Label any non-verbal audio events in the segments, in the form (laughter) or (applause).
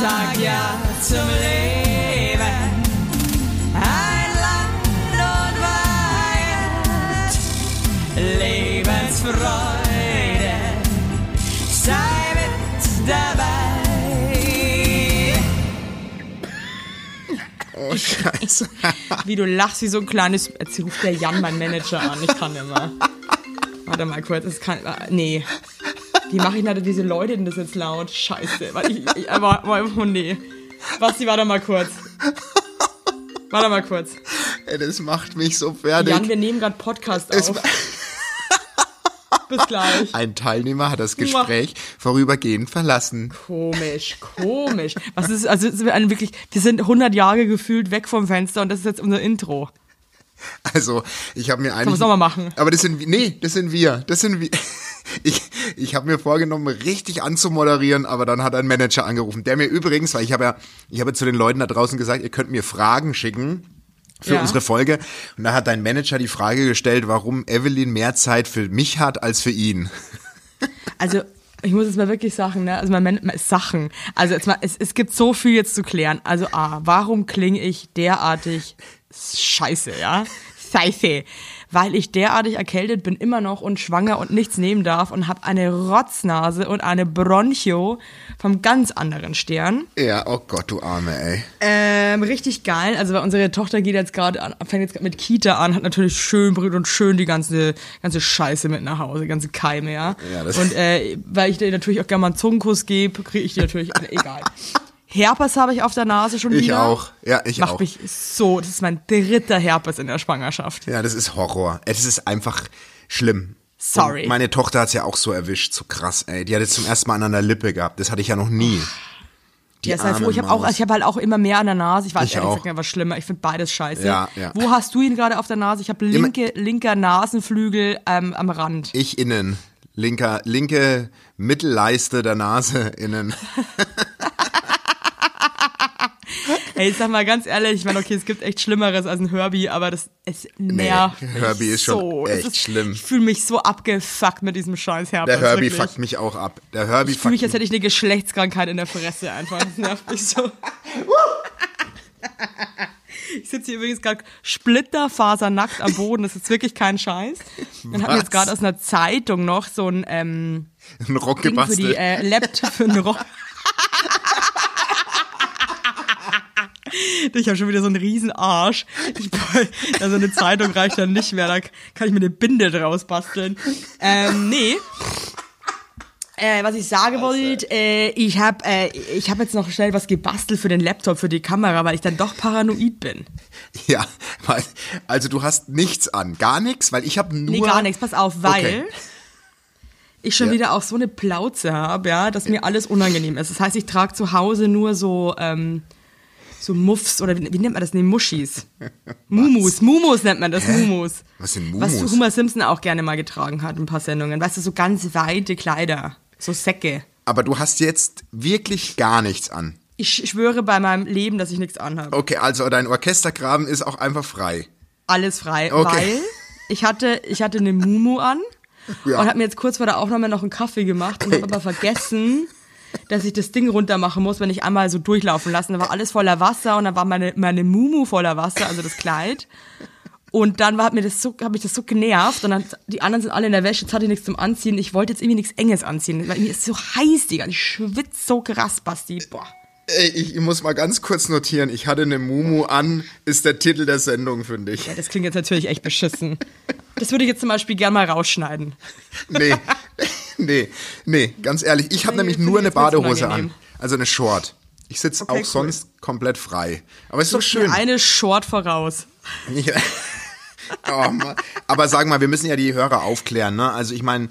sag ja zum Leben. Ein Land und Wahrheit, Lebensfreude, sei mit dabei. Oh, Scheiße. (laughs) Wie du lachst wie so ein kleines. Jetzt ruft der Jan, mein Manager, an. Ich kann immer. Warte mal kurz. Das kann. äh, Nee. Wie mache ich da diese Leute denn das jetzt laut? Scheiße. Warte, ich, ich, aber, aber, oh nee. Basti, warte mal kurz. Warte mal kurz. Ey, das macht mich so fertig. Jan, wir nehmen gerade Podcast Es auf. (laughs) Bis gleich. Ein Teilnehmer hat das Gespräch vorübergehend verlassen. Komisch, komisch. Was ist, also, ist wirklich, wir sind 100 Jahre gefühlt weg vom Fenster und das ist jetzt unser Intro. (laughs) Also, ich habe mir eigentlich. Es nochmal machen? Aber das sind wir- nee, das sind wir. Das sind wir. (laughs) Ich, ich habe mir vorgenommen, richtig anzumoderieren, aber dann hat ein Manager angerufen, der mir übrigens, weil ich habe ja, ich habe zu den Leuten da draußen gesagt, ihr könnt mir Fragen schicken für Ja. unsere Folge. Und da hat dein Manager die Frage gestellt, warum Evelyn mehr Zeit für mich hat als für ihn. (laughs) Also, ich muss jetzt mal wirklich sagen, ne? Also, man Sachen. Also, jetzt mal, es, es gibt so viel jetzt zu klären. Also, A, warum klinge ich derartig scheiße, ja? Scheiße. Weil ich derartig erkältet bin, immer noch und schwanger und nichts nehmen darf und habe eine Rotznase und eine Bronchio vom ganz anderen Stern. Ja, oh Gott, du Arme, ey. Ähm, richtig geil. Also weil unsere Tochter geht jetzt gerade an, fängt jetzt grad mit Kita an, hat natürlich schön brüht und schön die ganze ganze Scheiße mit nach Hause, ganze Keime, ja. Ja, das- und äh, weil ich dir natürlich auch gerne mal einen Zungenkuss gebe, kriege ich die natürlich egal. (laughs) Herpes habe ich auf der Nase schon Ich wieder. auch. Ja, ich Macht auch. mich so, das ist mein dritter Herpes in der Schwangerschaft. Ja, das ist Horror. Es ist einfach schlimm. Sorry. Und meine Tochter hat's ja auch so erwischt, so krass, ey. Die hat jetzt zum ersten Mal an der Lippe gehabt. Das hatte ich ja noch nie. Die ja, sei arme froh. Ich habe auch, ich habe halt auch immer mehr an der Nase. Ich weiß Ich ehrlich auch. gesagt nicht, was schlimmer. Ich finde beides scheiße. Ja, ja. Wo hast du ihn gerade auf der Nase? Ich habe linke, linker Nasenflügel ähm, am Rand. Ich innen. Linker, linke Mittelleiste der Nase innen. (laughs) Ey, ich sag mal ganz ehrlich, ich meine, okay, es gibt echt Schlimmeres als ein Herbie, aber das es nervt mich Herbie ist schon so. Echt schlimm. Ich fühle mich so abgefuckt mit diesem scheiß Herpes. Der Herbie wirklich. fuckt mich auch ab. Der Herbie Ich fühle mich, als hätte ich eine Geschlechtskrankheit in der Fresse einfach. Das nervt mich so. Ich sitze hier übrigens gerade splitterfasernackt am Boden. Das ist wirklich kein Scheiß. Und habe mir jetzt gerade aus einer Zeitung noch so ein ähm, einen Rock Ding für die gebastelt. äh, Laptop für einen Rock. (laughs) (laughs) Ich habe schon wieder so einen riesen Arsch. Ich, also eine Zeitung reicht dann nicht mehr, da kann ich mir eine Binde draus basteln. Ähm, nee. Äh, was ich sagen wollte, äh, ich habe äh, ich hab jetzt noch schnell was gebastelt für den Laptop, für die Kamera, weil ich dann doch paranoid bin. Ja, weil, also du hast nichts an. Gar nichts, weil ich habe nur. Nee, gar nichts, pass auf, weil Okay. ich schon Ja. wieder auch so eine Plauze habe, ja, dass mir alles unangenehm ist. Das heißt, ich trage zu Hause nur so, ähm, so Muffs oder wie, wie nennt man das? Nee, Muschis. (laughs) Mumus, Mumus nennt man das, Mumus. Was sind Was Mumus? Homer Simpson auch gerne mal getragen hat, in ein paar Sendungen. Weißt du, so ganz weite Kleider, so Säcke. Aber du hast jetzt wirklich gar nichts an. Ich schwöre bei meinem Leben, dass ich nichts anhabe. Okay, also dein Orchestergraben ist auch einfach frei. Alles frei, Okay. weil ich hatte, ich hatte eine Mumu an (laughs) Ja. und habe mir jetzt kurz vor der Aufnahme noch einen Kaffee gemacht und habe aber vergessen, dass ich das Ding runter machen muss, wenn ich einmal so durchlaufen lassen. Da war alles voller Wasser und dann war meine, meine Mumu voller Wasser, also das Kleid. Und dann war, hat mir das so, habe ich das so genervt und dann, die anderen sind alle in der Wäsche, jetzt hatte ich nichts zum Anziehen. Ich wollte jetzt irgendwie nichts Enges anziehen, weil mir ist so heiß, Digga. Ich schwitze so krass, Basti. Boah. Ey, ich, ich muss mal ganz kurz notieren. Ich hatte eine Mumu an, ist der Titel der Sendung, finde ich. Ja, das klingt jetzt natürlich echt beschissen. Das würde ich jetzt zum Beispiel gern mal rausschneiden. Nee, (laughs) (laughs) nee, nee, ganz ehrlich. Ich habe Nee, nämlich nur eine Badehose an. Also eine Short. Ich sitze Okay, auch cool. sonst komplett frei. Aber es ist doch Mir schön. Eine Short voraus. (laughs) Ja. (laughs) Oh, aber sag mal, wir müssen ja die Hörer aufklären, ne? Also ich meine,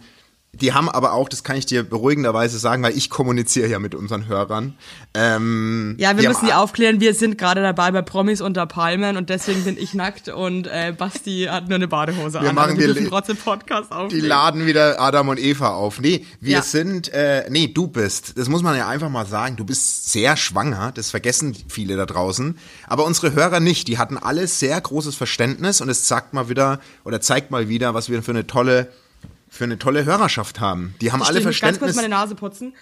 die haben aber auch, das kann ich dir beruhigenderweise sagen, weil ich kommuniziere ja mit unseren Hörern. Ähm, Ja, wir die müssen die aufklären. Wir sind gerade dabei bei Promis unter Palmen und deswegen bin ich nackt und äh, Basti hat nur eine Badehose Wir an. machen also wir die- dürfen trotzdem Podcast Die aufnehmen. laden wieder Adam und Eva auf. Nee, wir Ja. sind, äh, nee, du bist, das muss man ja einfach mal sagen, du bist sehr schwanger, das vergessen viele da draußen, aber unsere Hörer nicht, die hatten alle sehr großes Verständnis und es sagt mal wieder, oder zeigt mal wieder, was wir für eine tolle, für eine tolle Hörerschaft haben. Die haben alle ich muss ganz kurz Verständnis. meine Nase putzen.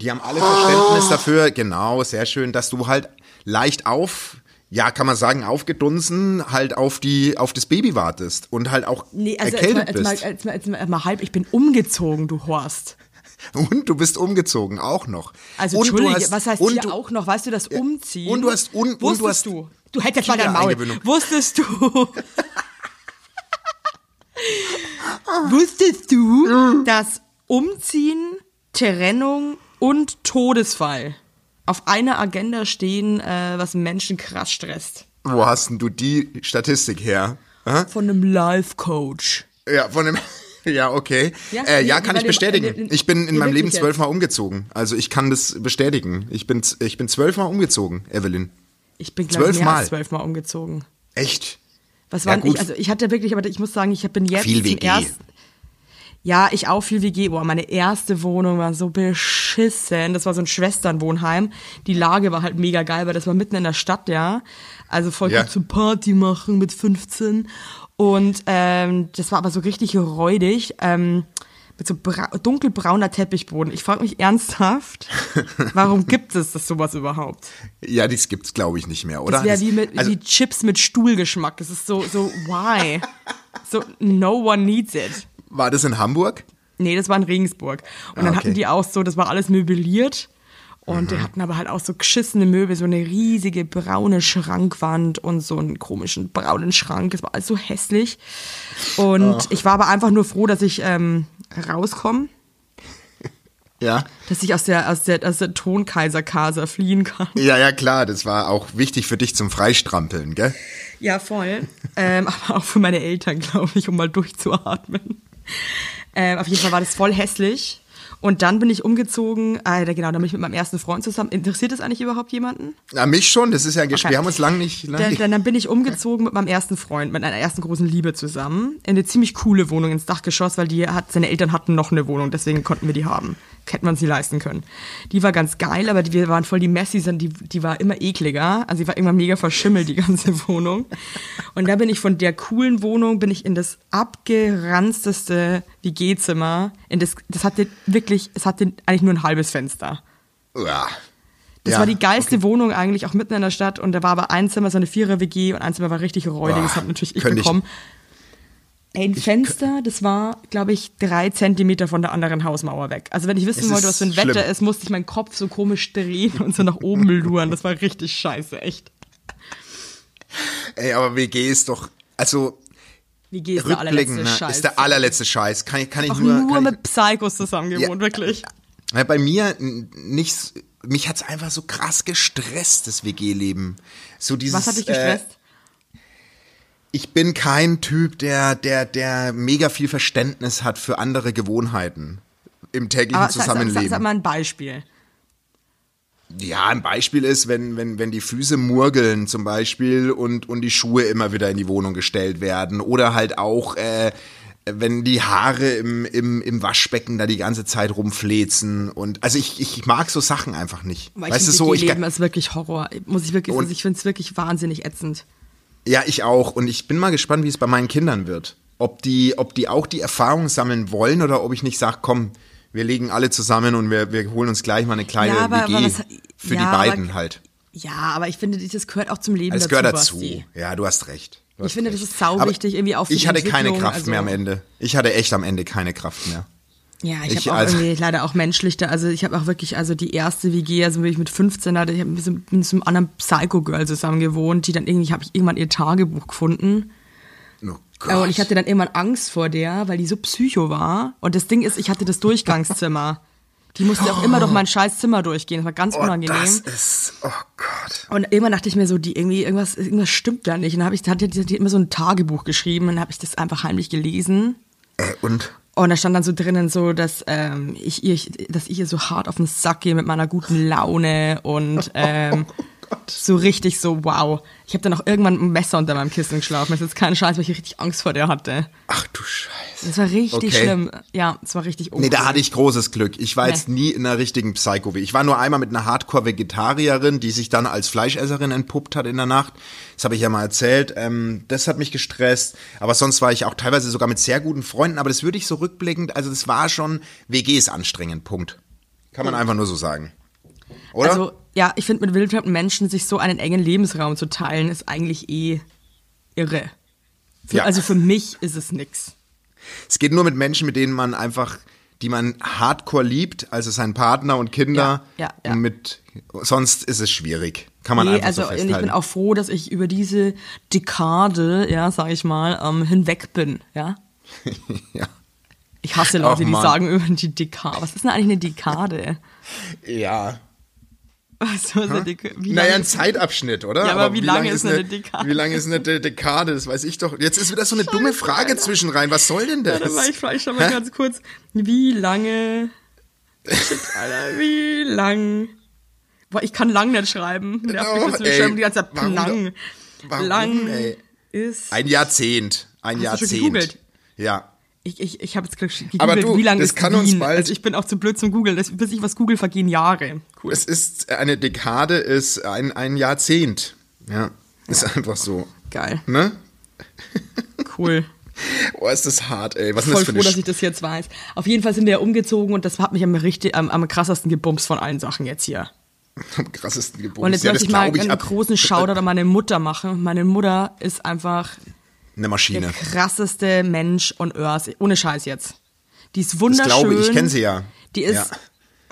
Die haben alle Verständnis dafür, genau, sehr schön, dass du halt leicht auf, ja, kann man sagen, aufgedunsen halt auf die, auf das Baby wartest und halt auch Nee, also jetzt mal, erkältet jetzt, mal, bist. jetzt, mal, jetzt mal, mal halb, ich bin umgezogen, du Horst. (laughs) Und du bist umgezogen, auch noch. Also und Entschuldige, du hast, was heißt und hier du, auch noch? Weißt du, das Umziehen? und du hast- und- und du Wusstest hast du? Du hättest mal dein Maul. Wusstest du? (laughs) Wusstest du, dass Umziehen, Trennung und Todesfall auf einer Agenda stehen, äh, was Menschen krass stresst? Wo hast denn du die Statistik her? Hä? Von einem Life-Coach. Ja, von dem. (laughs) Ja, okay. Ja, äh, ja kann ich bestätigen. ihr- Ich bin in meinem Leben zwölfmal umgezogen. Also ich kann das bestätigen. Ich bin, ich bin zwölfmal umgezogen, Evelyn. Ich bin, glaube ich, mehr Zwölfmal? zwölfmal umgezogen. Echt? Was Ja, waren gut. ich? Also ich hatte wirklich, aber ich muss sagen, ich bin jetzt Viel WG. ersten. Ja, ich auch viel WG. Boah, meine erste Wohnung war so beschissen. Das war so ein Schwesternwohnheim. Die Lage war halt mega geil, weil das war mitten in der Stadt, ja. Also voll Ja. gut zum Party machen mit 15. Und ähm, das war aber so richtig räudig. Ähm, mit so bra dunkelbrauner Teppichboden. Ich frage mich ernsthaft, warum gibt es das sowas überhaupt? Ja, das gibt's glaube ich nicht mehr, oder? Das wäre wie, mit, also, wie Chips mit Stuhlgeschmack. Das ist so, so, why? So, no one needs it. war das in Hamburg? Nee, das war in Regensburg. Und Ah, dann okay. hatten die auch so, das war alles möbliert. Und die hatten aber halt auch so geschissene Möbel, so eine riesige braune Schrankwand und so einen komischen braunen Schrank. Das war alles so hässlich. Und Ah. ich war aber einfach nur froh, dass ich ähm, rauskomme, (laughs) Ja. dass ich aus der, aus der, aus der Tonkaiser-Casa fliehen kann. Ja, ja, klar. Das war auch wichtig für dich zum Freistrampeln, gell? Ja, voll. ähm, (laughs) aber auch für meine Eltern, glaube ich, um mal durchzuatmen. Ähm, auf jeden Fall war das voll hässlich. Und dann bin ich umgezogen, äh, genau, dann bin ich mit meinem ersten Freund zusammen. Interessiert das eigentlich überhaupt jemanden? Na, mich schon. Das ist ja ein Gespräch. Okay. Wir haben uns lange nicht. Lang Dann, nicht dann, dann bin ich umgezogen mit meinem ersten Freund, mit einer ersten großen Liebe zusammen. In eine ziemlich coole Wohnung ins Dachgeschoss, weil die hat, seine Eltern hatten noch eine Wohnung, deswegen konnten wir die haben. Hätten wir uns nie leisten können. Die war ganz geil, aber die, wir waren voll die Messis und die, die war immer ekliger. Also die war immer mega verschimmelt, die ganze (laughs) Wohnung. Und da bin ich von der coolen Wohnung, bin ich in das abgeranzteste WG-Zimmer. In das, das hatte wirklich, es hatte eigentlich nur ein halbes Fenster. Uah. Das Ja, war die geilste Wohnung eigentlich, auch mitten in der Stadt. Und da war aber ein Zimmer, so eine Vierer-WG und ein Zimmer war richtig räudig. Das hat natürlich ich könnte ich- ein Fenster, das war, glaube ich, drei Zentimeter von der anderen Hausmauer weg. Also wenn ich wissen wollte, was für ein schlimm. Wetter ist, musste ich meinen Kopf so komisch drehen und so nach oben luren. Das war richtig scheiße, echt. Ey, aber WG ist doch. Also, WG ist der allerletzte ne, Scheiß. ist der allerletzte Scheiß. Kann ich, kann ich Auch nur. nur kann ich, mit Psychos zusammen gewohnt, wirklich. Ja, bei mir n- nicht. s- Mich hat's einfach so krass gestresst, das WG-Leben. So dieses. Was hat dich Äh, gestresst? Ich bin kein Typ, der, der, der mega viel Verständnis hat für andere Gewohnheiten im täglichen aber sag, sag, Zusammenleben. sag, sag mal ein Beispiel. Ja, ein Beispiel ist, wenn, wenn, wenn die Füße murgeln zum Beispiel und, und die Schuhe immer wieder in die Wohnung gestellt werden. Oder halt auch, äh, wenn die Haare im, im, im Waschbecken da die ganze Zeit rumflezen. Und also ich, ich mag so Sachen einfach nicht. Weil weißt du so, ich, Leben ist wirklich Horror. Muss ich wirklich, Und- also ich finde es wirklich wahnsinnig ätzend. Ja, ich auch. Und ich bin mal gespannt, wie es bei meinen Kindern wird. Ob die, ob die auch die Erfahrung sammeln wollen oder ob ich nicht sage, komm, wir legen alle zusammen und wir, wir holen uns gleich mal eine kleine Ja, aber- WG aber was- für ja, die aber- beiden halt. Ja, aber ich finde, das gehört auch zum Leben Es dazu. gehört dazu. Basti. Ja, du hast recht. Du Ich hast finde, recht. das ist sau Aber wichtig, irgendwie für Ich hatte keine Kraft also- mehr am Ende. Ich hatte echt am Ende keine Kraft mehr. Ja, ich, Ich habe auch also- irgendwie leider auch menschlich da, also ich habe auch wirklich, also die erste WG, also wirklich mit 15 hatte, ich habe mit so mit so einem anderen Psycho-Girl zusammen gewohnt, die dann irgendwie, habe ich irgendwann ihr Tagebuch gefunden. Oh Äh, Und ich hatte dann irgendwann Angst vor der, weil die so psycho war. Und das Ding ist, ich hatte das Durchgangszimmer. Die musste auch immer durch mein scheiß Zimmer durchgehen. Das war ganz oh, unangenehm. das ist, oh Gott. Und irgendwann dachte ich mir so, die irgendwie irgendwas, irgendwas stimmt da nicht. Und dann habe ich, hat die, die immer so ein Tagebuch geschrieben und habe ich das einfach heimlich gelesen. Äh, und? Und da stand dann so drinnen so, dass ähm, ich ihr, dass ich ihr so hart auf den Sack gehe mit meiner guten Laune und ähm, (laughs) so richtig so, wow. Ich habe dann auch irgendwann ein Messer unter meinem Kissen geschlafen. Das ist jetzt kein Scheiß, weil ich richtig Angst vor der hatte. Ach du Scheiße. Das war richtig Okay. schlimm. Ja, es war richtig Nee, da hatte ich großes Glück. Ich war Nee. jetzt nie in einer richtigen psycho. Ich war nur einmal mit einer Hardcore-Vegetarierin, die sich dann als Fleischesserin entpuppt hat in der Nacht. Das habe ich ja mal erzählt. Ähm, das hat mich gestresst. Aber sonst war ich auch teilweise sogar mit sehr guten Freunden. Aber das würde ich so rückblickend, also das war schon, WG ist anstrengend, Punkt. Kann man einfach nur so sagen. Oder? Also, ja, ich finde, mit wildfremden Menschen sich so einen engen Lebensraum zu teilen, ist eigentlich eh irre. Für, Ja. Also für mich ist es nix. es geht nur mit Menschen, mit denen man einfach, die man hardcore liebt, also sein Partner und Kinder. Ja, ja. Und mit, sonst ist es schwierig. Kann man Nee, einfach also so festhalten. ich bin auch froh, dass ich über diese Dekade, ja, sag ich mal, ähm, hinweg bin, ja. (laughs) ja. Ich hasse Leute, die sagen über die Dekade. Was ist denn eigentlich eine Dekade? ja. (laughs) Was ist eine? Wie naja, ein Zeitabschnitt, oder? Ja, aber wie lange ist eine Dekade? Wie lange ist eine De Dekade? Das weiß ich doch. Jetzt ist wieder so eine dumme Frage zwischen rein. Was soll denn das? Warte mal, ich frage schau mal ganz kurz. Wie lange. Shit, Alter, wie lang. Boah, ich kann lang nicht schreiben. (laughs) Oh, die ganze Zeit warum lang. Warum, lang ey? ist. Ein Jahrzehnt. Ein Hast du schon Jahrzehnt. gegoogelt? Ja. Ich, ich, ich habe jetzt gegoogelt, Aber du, wie lange das ist kann Wien? uns bald- Also ich bin auch zu blöd zum Googeln. Das, bis ich was google, vergehen Jahre. Cool. Es ist eine Dekade, ist ein, ein Jahrzehnt. Ja. Ist einfach so. Geil. Ne? (laughs) (laughs) Cool. Oh, ist das hart, ey. Was ist Voll das für froh, dass ich das jetzt weiß. Auf jeden Fall sind wir ja umgezogen und das hat mich am, richtig, am, am krassesten gebumst von allen Sachen jetzt hier. am krassesten Geburt? Und jetzt ja, möchte ich mal glaub einen ab- großen (laughs) Shoutout an meine Mutter machen. Meine Mutter ist einfach Eine der Maschine. krasseste Mensch on Earth. Ohne Scheiß jetzt. Die ist Das wunderschön. glaube ich, ich kenne sie ja. Die ist Ja.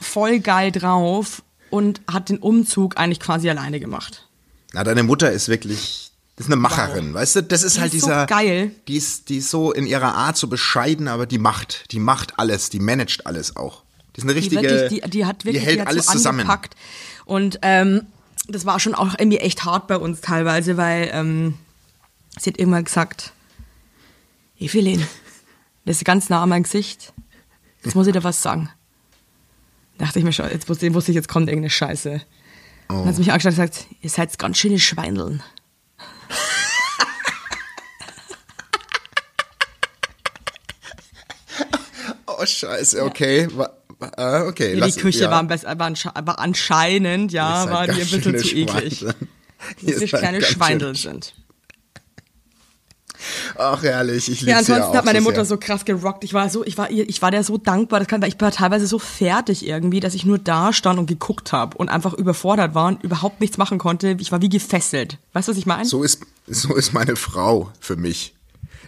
voll geil drauf und hat den Umzug eigentlich quasi alleine gemacht. Na, deine Mutter ist wirklich, das ist eine Macherin, weißt du? Das ist Die halt ist so dieser, geil. Die ist, die ist so in ihrer Art so bescheiden, aber die macht, die macht alles, die managt alles auch. Die ist eine Die, richtige, wirklich, die, die hat wirklich die hält die alles so zusammen. Und ähm, das war schon auch irgendwie echt hart bei uns teilweise, weil ähm, sie hat irgendwann gesagt, Evelyn, das ist ganz nah an mein Gesicht. Jetzt muss ich dir was sagen. Dachte ich mir schon, jetzt wusste, ich, jetzt kommt irgendeine Scheiße. Dann hat sie mich angeschaut und gesagt, ihr seid ganz schöne Schweineln. (laughs) Oh, scheiße, okay. Wa- wa- ah, okay, Ja, lass- die Küche ja. war, war, ansche- war anscheinend, ja, war die ein bisschen zu eklig. Dass wir kleine Schweindel sind. Ach, herrlich, ich liebe Ja, sie ja ansonsten auch hat meine so Mutter sehr. so krass gerockt. Ich war so, ich war ich war der so dankbar, das kann, ich war teilweise so fertig irgendwie, dass ich nur da stand und geguckt habe und einfach überfordert war und überhaupt nichts machen konnte. Ich war wie gefesselt. Weißt du, was ich meine? So ist, so ist meine Frau für mich.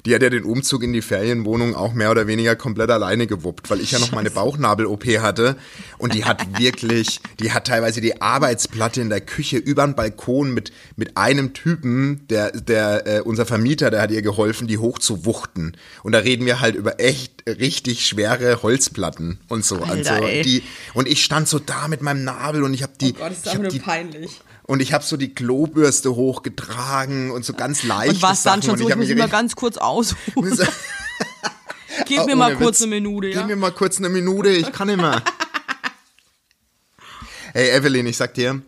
Die hat ja den Umzug in die Ferienwohnung auch mehr oder weniger komplett alleine gewuppt, weil ich ja noch meine Bauchnabel-OP hatte. Und die hat (laughs) wirklich, die hat teilweise die Arbeitsplatte in der Küche über den Balkon mit, mit einem Typen, der, der, äh, unser Vermieter, der hat ihr geholfen, die hochzuwuchten. Und da reden wir halt über echt richtig schwere Holzplatten und so. Alter, also ey. die, und ich stand so da mit meinem Nabel und ich habe die, oh Gott, das ist ich hab die nur peinlich. Und ich habe so die Klobürste hochgetragen und so ganz leicht. Und was dann schon so, ich muss immer ganz kurz ausruhen. (laughs) Gib (laughs) mir mal kurz eine Minute, ja? Gib mir mal kurz eine Minute, ich kann immer. (laughs) hey Evelyn, ich sag dir,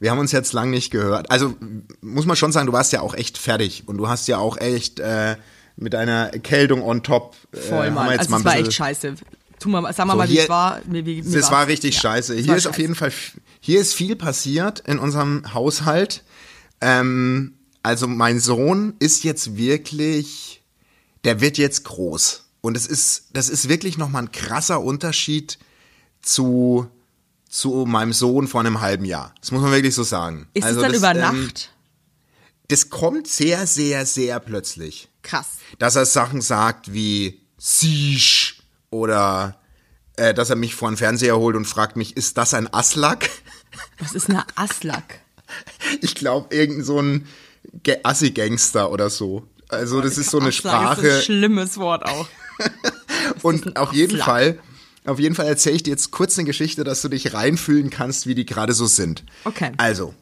wir haben uns jetzt lang nicht gehört. Also muss man schon sagen, du warst ja auch echt fertig und du hast ja auch echt äh, mit einer Erkältung on top. äh, Voll, Mann. jetzt Also mal das war echt scheiße. Tu mal, sag mal, So, mal, wie es war. Wie, wie, wie das war richtig Ja, scheiße. Hier ist auf scheiße. jeden Fall, hier ist viel passiert in unserem Haushalt. Ähm, also mein Sohn ist jetzt wirklich, der wird jetzt groß. Und es ist, das ist wirklich nochmal ein krasser Unterschied zu, zu meinem Sohn vor einem halben Jahr. Das muss man wirklich so sagen. Ist also es dann über ähm, Nacht? das kommt sehr, sehr, sehr plötzlich Krass. dass er Sachen sagt wie Sisch oder äh, dass er mich vor den Fernseher holt und fragt mich, ist das ein Aslak? Was ist eine Aslak? Ich glaube, irgendein so ein Assi-Gangster oder so. Also das ist so eine Aslak ist Sprache. ein schlimmes Wort auch. (laughs) Und auf jeden Aslak? Fall, auf jeden Fall erzähle ich dir jetzt kurz eine Geschichte, dass du dich reinfühlen kannst, wie die gerade so sind. Okay. Also,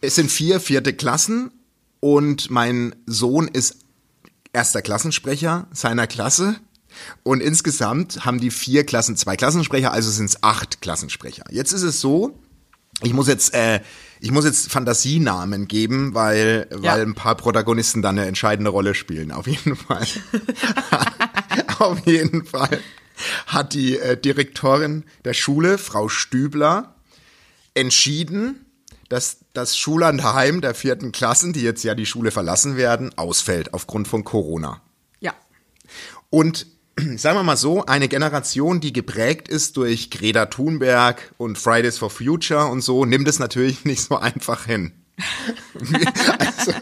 es sind vier vierte Klassen und mein Sohn ist erster Klassensprecher seiner Klasse. Und insgesamt haben die vier Klassen zwei Klassensprecher, also sind es acht Klassensprecher. Jetzt ist es so, ich muss jetzt, äh, ich muss jetzt Fantasienamen geben, weil, Ja. weil ein paar Protagonisten dann eine entscheidende Rolle spielen. Auf jeden Fall. (laughs) Auf jeden Fall hat die äh, Direktorin der Schule, Frau Stübler, entschieden, dass das Schullandheim der vierten Klassen, die jetzt ja die Schule verlassen werden, ausfällt aufgrund von Corona. Ja. Und (clears throat) sagen wir mal so, eine Generation, die geprägt ist durch Greta Thunberg und Fridays for Future und so, nimmt es natürlich (laughs) nicht so einfach hin. (laughs) also,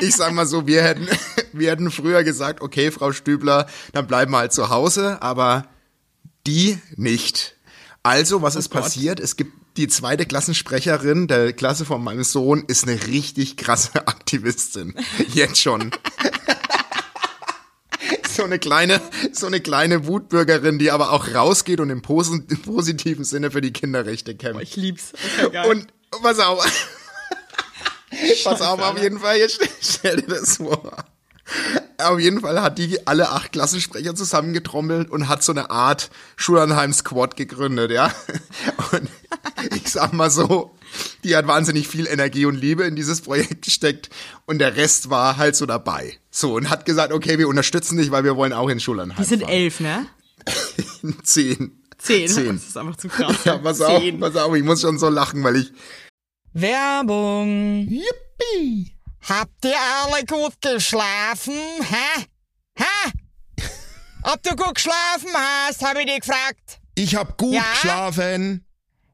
ich sag mal so, wir hätten, (laughs) wir hätten früher gesagt, okay, Frau Stübler, dann bleiben wir halt zu Hause, aber die nicht. Also, was ist Gott. passiert? Es gibt die zweite Klassensprecherin der Klasse von meinem Sohn ist eine richtig krasse Aktivistin. Jetzt schon. (laughs) so eine kleine, so eine kleine Wutbürgerin, die aber auch rausgeht und im, posi im positiven Sinne für die Kinderrechte kämpft. Ich lieb's. Okay. Und pass auf. (laughs) pass auf, auf jeden Fall, jetzt stell, stell dir das vor. Auf jeden Fall hat die alle acht Klassensprecher zusammengetrommelt und hat so eine Art Schulanheim Squad gegründet, ja. Und ich sag mal so, die hat wahnsinnig viel Energie und Liebe in dieses Projekt gesteckt und der Rest war halt so dabei. So, und hat gesagt, okay, wir unterstützen dich, weil wir wollen auch in Schulanheim die sind fahren. elf, ne? (laughs) Zehn. Zehn. Zehn. Das ist einfach zu krass. Ja, pass auf, pass auf, ich muss schon so lachen, weil ich, Werbung. Yippie! Habt ihr alle gut geschlafen? Hä? Hä? Ob du gut geschlafen hast, habe ich dich gefragt. Ich hab gut Ja? geschlafen.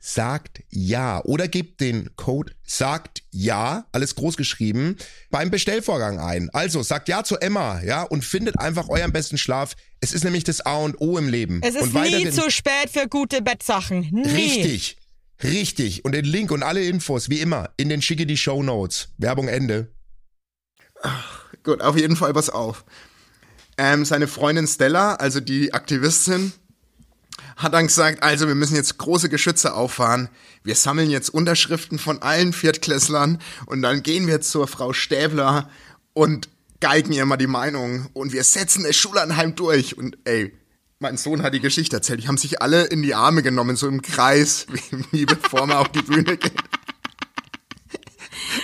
sagt ja oder gebt den Code sagt ja, alles groß geschrieben, beim Bestellvorgang ein. Also sagt ja zu Emma, ja, und findet einfach euren besten Schlaf. Es ist nämlich das A und O im Leben. Es ist und nie zu spät für gute Bettsachen. Nie. Richtig. Richtig. Und den Link und alle Infos, wie immer, in den schicke die Show Notes. Werbung Ende. Gut, auf jeden Fall pass auf. Ähm, seine Freundin Stella, also die Aktivistin, hat dann gesagt, also wir müssen jetzt große Geschütze auffahren. Wir sammeln jetzt Unterschriften von allen Viertklässlern und dann gehen wir zur Frau Stäbler und geigen ihr mal die Meinung und wir setzen das Schulanheim durch. Und ey, mein Sohn hat die Geschichte erzählt. Die haben sich alle in die Arme genommen, so im Kreis, (laughs) wie, wie bevor man auf die Bühne geht. (laughs)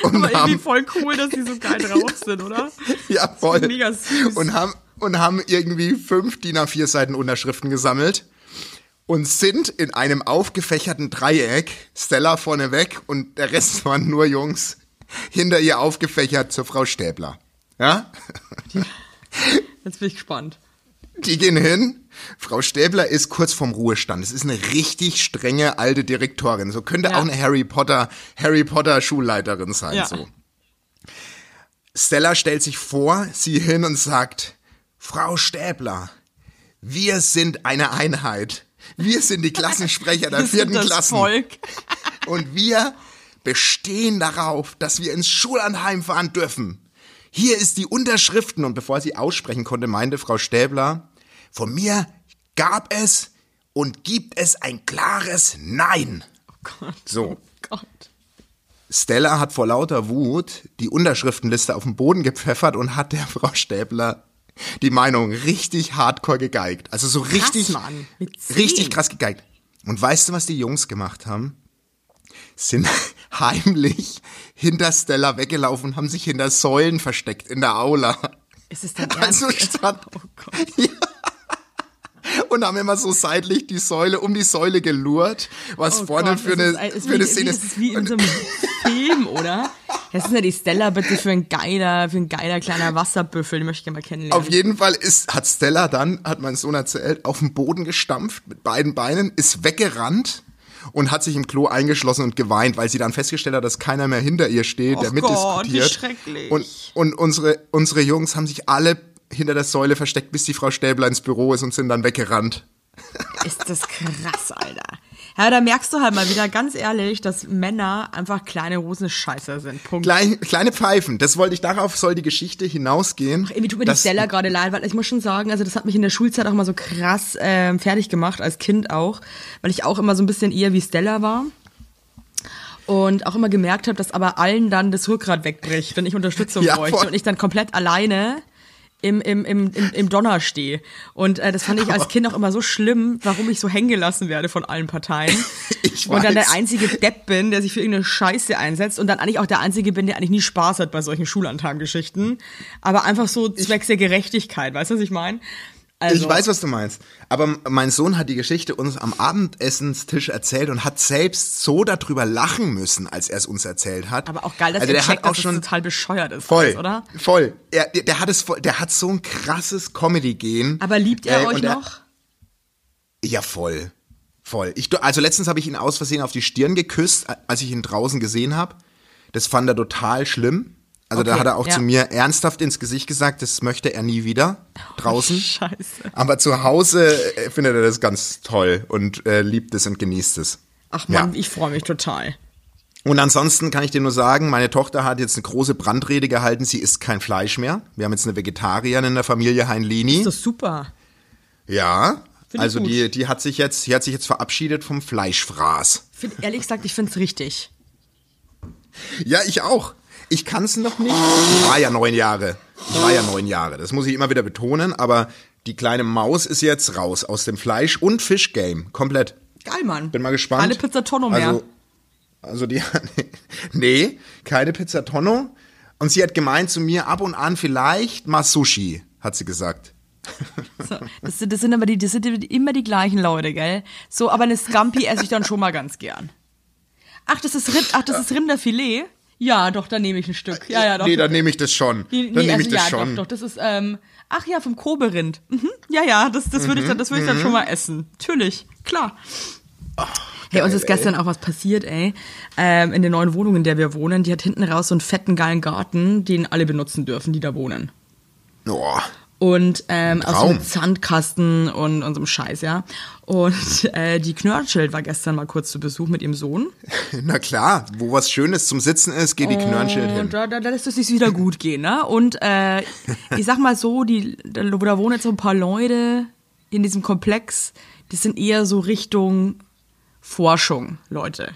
Und Aber irgendwie haben, voll cool, dass die so geil (laughs) drauf sind, oder? ja, voll. Mega süß. und haben und haben irgendwie fünf DIN A4 Seiten Unterschriften gesammelt und sind in einem aufgefächerten Dreieck, Stella vorneweg und der Rest (laughs) waren nur Jungs, hinter ihr aufgefächert zur Frau Stäbler. Ja? (laughs) Jetzt bin ich gespannt. Die gehen hin. Frau Stäbler ist kurz vorm Ruhestand. Es ist eine richtig strenge alte Direktorin. So könnte Ja. auch eine Harry Potter, Harry Potter Schulleiterin sein, Ja. so. Stella stellt sich vor, sie hin und sagt, Frau Stäbler, wir sind eine Einheit. Wir sind die Klassensprecher der Wir vierten sind das Klassen. Volk. (laughs) Und wir bestehen darauf, dass wir ins Schulanheim fahren dürfen. Hier ist die Unterschriften. Und bevor sie aussprechen konnte, meinte Frau Stäbler, von mir gab es und gibt es ein klares Nein. So. Gott. Stella hat vor lauter Wut die Unterschriftenliste auf den Boden gepfeffert und hat der Frau Stäbler die Meinung richtig hardcore gegeigt. Also so richtig, zehn. richtig krass gegeigt. Und weißt du, was die Jungs gemacht haben? Sind (laughs) heimlich hinter Stella weggelaufen und haben sich hinter Säulen versteckt in der Aula. Ist es dein (laughs) Ernst? Also stand, Oh Gott. (laughs) und haben immer so seitlich die Säule, um die Säule gelurrt, was Oh vorne Gott, für eine, ist, ist für eine wie, Szene wie, Das ist wie in so einem Film, oder? Das ist ja die Stella bitte für ein geiler, für ein geiler kleiner Wasserbüffel, den möchte ich gerne mal kennenlernen. Auf jeden Fall ist, hat Stella dann, hat mein Sohn erzählt, auf den Boden gestampft mit beiden Beinen, ist weggerannt und hat sich im Klo eingeschlossen und geweint, weil sie dann festgestellt hat, dass keiner mehr hinter ihr steht, Och der Gott, wie mitdiskutiert. schrecklich. Und, und unsere, unsere Jungs haben sich alle hinter der Säule versteckt, bis die Frau Stäbler ins Büro ist und sind dann weggerannt. Ist das krass, Alter. Ja, da merkst du halt mal wieder ganz ehrlich, dass Männer einfach kleine Hosen Scheiße sind. Punkt. Klein, kleine Pfeifen, das wollte ich, darauf soll die Geschichte hinausgehen. Irgendwie tut mir die Stella gerade leid, weil ich muss schon sagen, also das hat mich in der Schulzeit auch mal so krass ähm, fertig gemacht, als Kind auch, weil ich auch immer so ein bisschen eher wie Stella war. Und auch immer gemerkt habe, dass aber allen dann das Rückgrat wegbricht, wenn ich Unterstützung Ja, bräuchte voll. und ich dann komplett alleine im, im, im, im, Donner stehe. Und äh, das fand ich als Kind auch immer so schlimm, warum ich so hängen gelassen werde von allen Parteien. (laughs) Ich und dann der einzige Depp bin, der sich für irgendeine Scheiße einsetzt und dann eigentlich auch der einzige bin, der eigentlich nie Spaß hat bei solchen Schullandheimgeschichten. Aber einfach so zwecks der Gerechtigkeit, weißt du, was ich meine? Also, ich weiß, was du meinst. Aber mein Sohn hat die Geschichte uns am Abendessenstisch erzählt und hat selbst so darüber lachen müssen, als er es uns erzählt hat. aber auch geil, dass also er der checkt, auch dass schon das total bescheuert ist, voll, alles, oder? voll. Er, der, hat es, der hat so ein krasses Comedy-Gen. Aber liebt er Äh, euch er- noch? Ja, voll. Voll. Ich, also letztens habe ich ihn aus Versehen auf die Stirn geküsst, als ich ihn draußen gesehen habe. Das fand er total schlimm. Also da Okay, hat er auch ja. zu mir ernsthaft ins Gesicht gesagt, das möchte er nie wieder draußen. Scheiße. Aber zu Hause äh, findet er das ganz toll und äh, liebt es und genießt es. Ach man, Ja. ich freue mich total. Und ansonsten kann ich dir nur sagen, meine Tochter hat jetzt eine große Brandrede gehalten, sie isst kein Fleisch mehr. Wir haben jetzt eine Vegetarierin in der Familie Heinlini. Das ist super. Ja. Find Also die, die hat sich jetzt, die hat sich jetzt verabschiedet vom Fleischfraß. Find, ehrlich gesagt, ich find's richtig. Ja, ich auch. Ich kann's noch nicht. Ich war ja neun Jahre. Ich war ja neun Jahre. Das muss ich immer wieder betonen. Aber die kleine Maus ist jetzt raus aus dem Fleisch- und Fischgame. Komplett. Geil, Mann. Bin mal gespannt. Keine Pizza Tonno mehr. Also, also die, (laughs) nee, keine Pizza Tonno. Und sie hat gemeint zu mir, ab und an vielleicht mal Sushi, hat sie gesagt. So, das, sind- das sind aber die, das sind immer die gleichen Leute, gell? So, aber eine Scampi esse ich dann schon mal ganz gern. Ach, das ist Rind, ach, das ist Rinderfilet? Ja, doch, dann nehme ich ein Stück. Ja, ja, doch. Nee, dann nehme ich das schon. Nee, Dann nee, nehme also ich das ja, schon. Doch, doch, das ist, ähm, ach ja, vom Kobe-Rind. Mhm. Ja, ja, das, das würde ich dann, das würde ich Mhm. dann schon mal essen. Natürlich, klar. Hey, uns ist gestern auch was passiert, ey. Ähm, in der neuen Wohnung, in der wir wohnen, die hat hinten raus so einen fetten, geilen Garten, den alle benutzen dürfen, die da wohnen. Oh, Und ähm, auch so mit Sandkasten und, und so einem Scheiß, ja. Und äh, die Knörnschild war gestern mal kurz zu Besuch mit ihrem Sohn. (laughs) na klar, wo was Schönes zum Sitzen ist, geht die Knörnschild hin. Und da, da, da lässt es sich wieder gut gehen, ne? Und äh, (laughs) ich sag mal so, die, da, da wohnen jetzt so ein paar Leute in diesem Komplex, die sind eher so Richtung Forschung, Leute.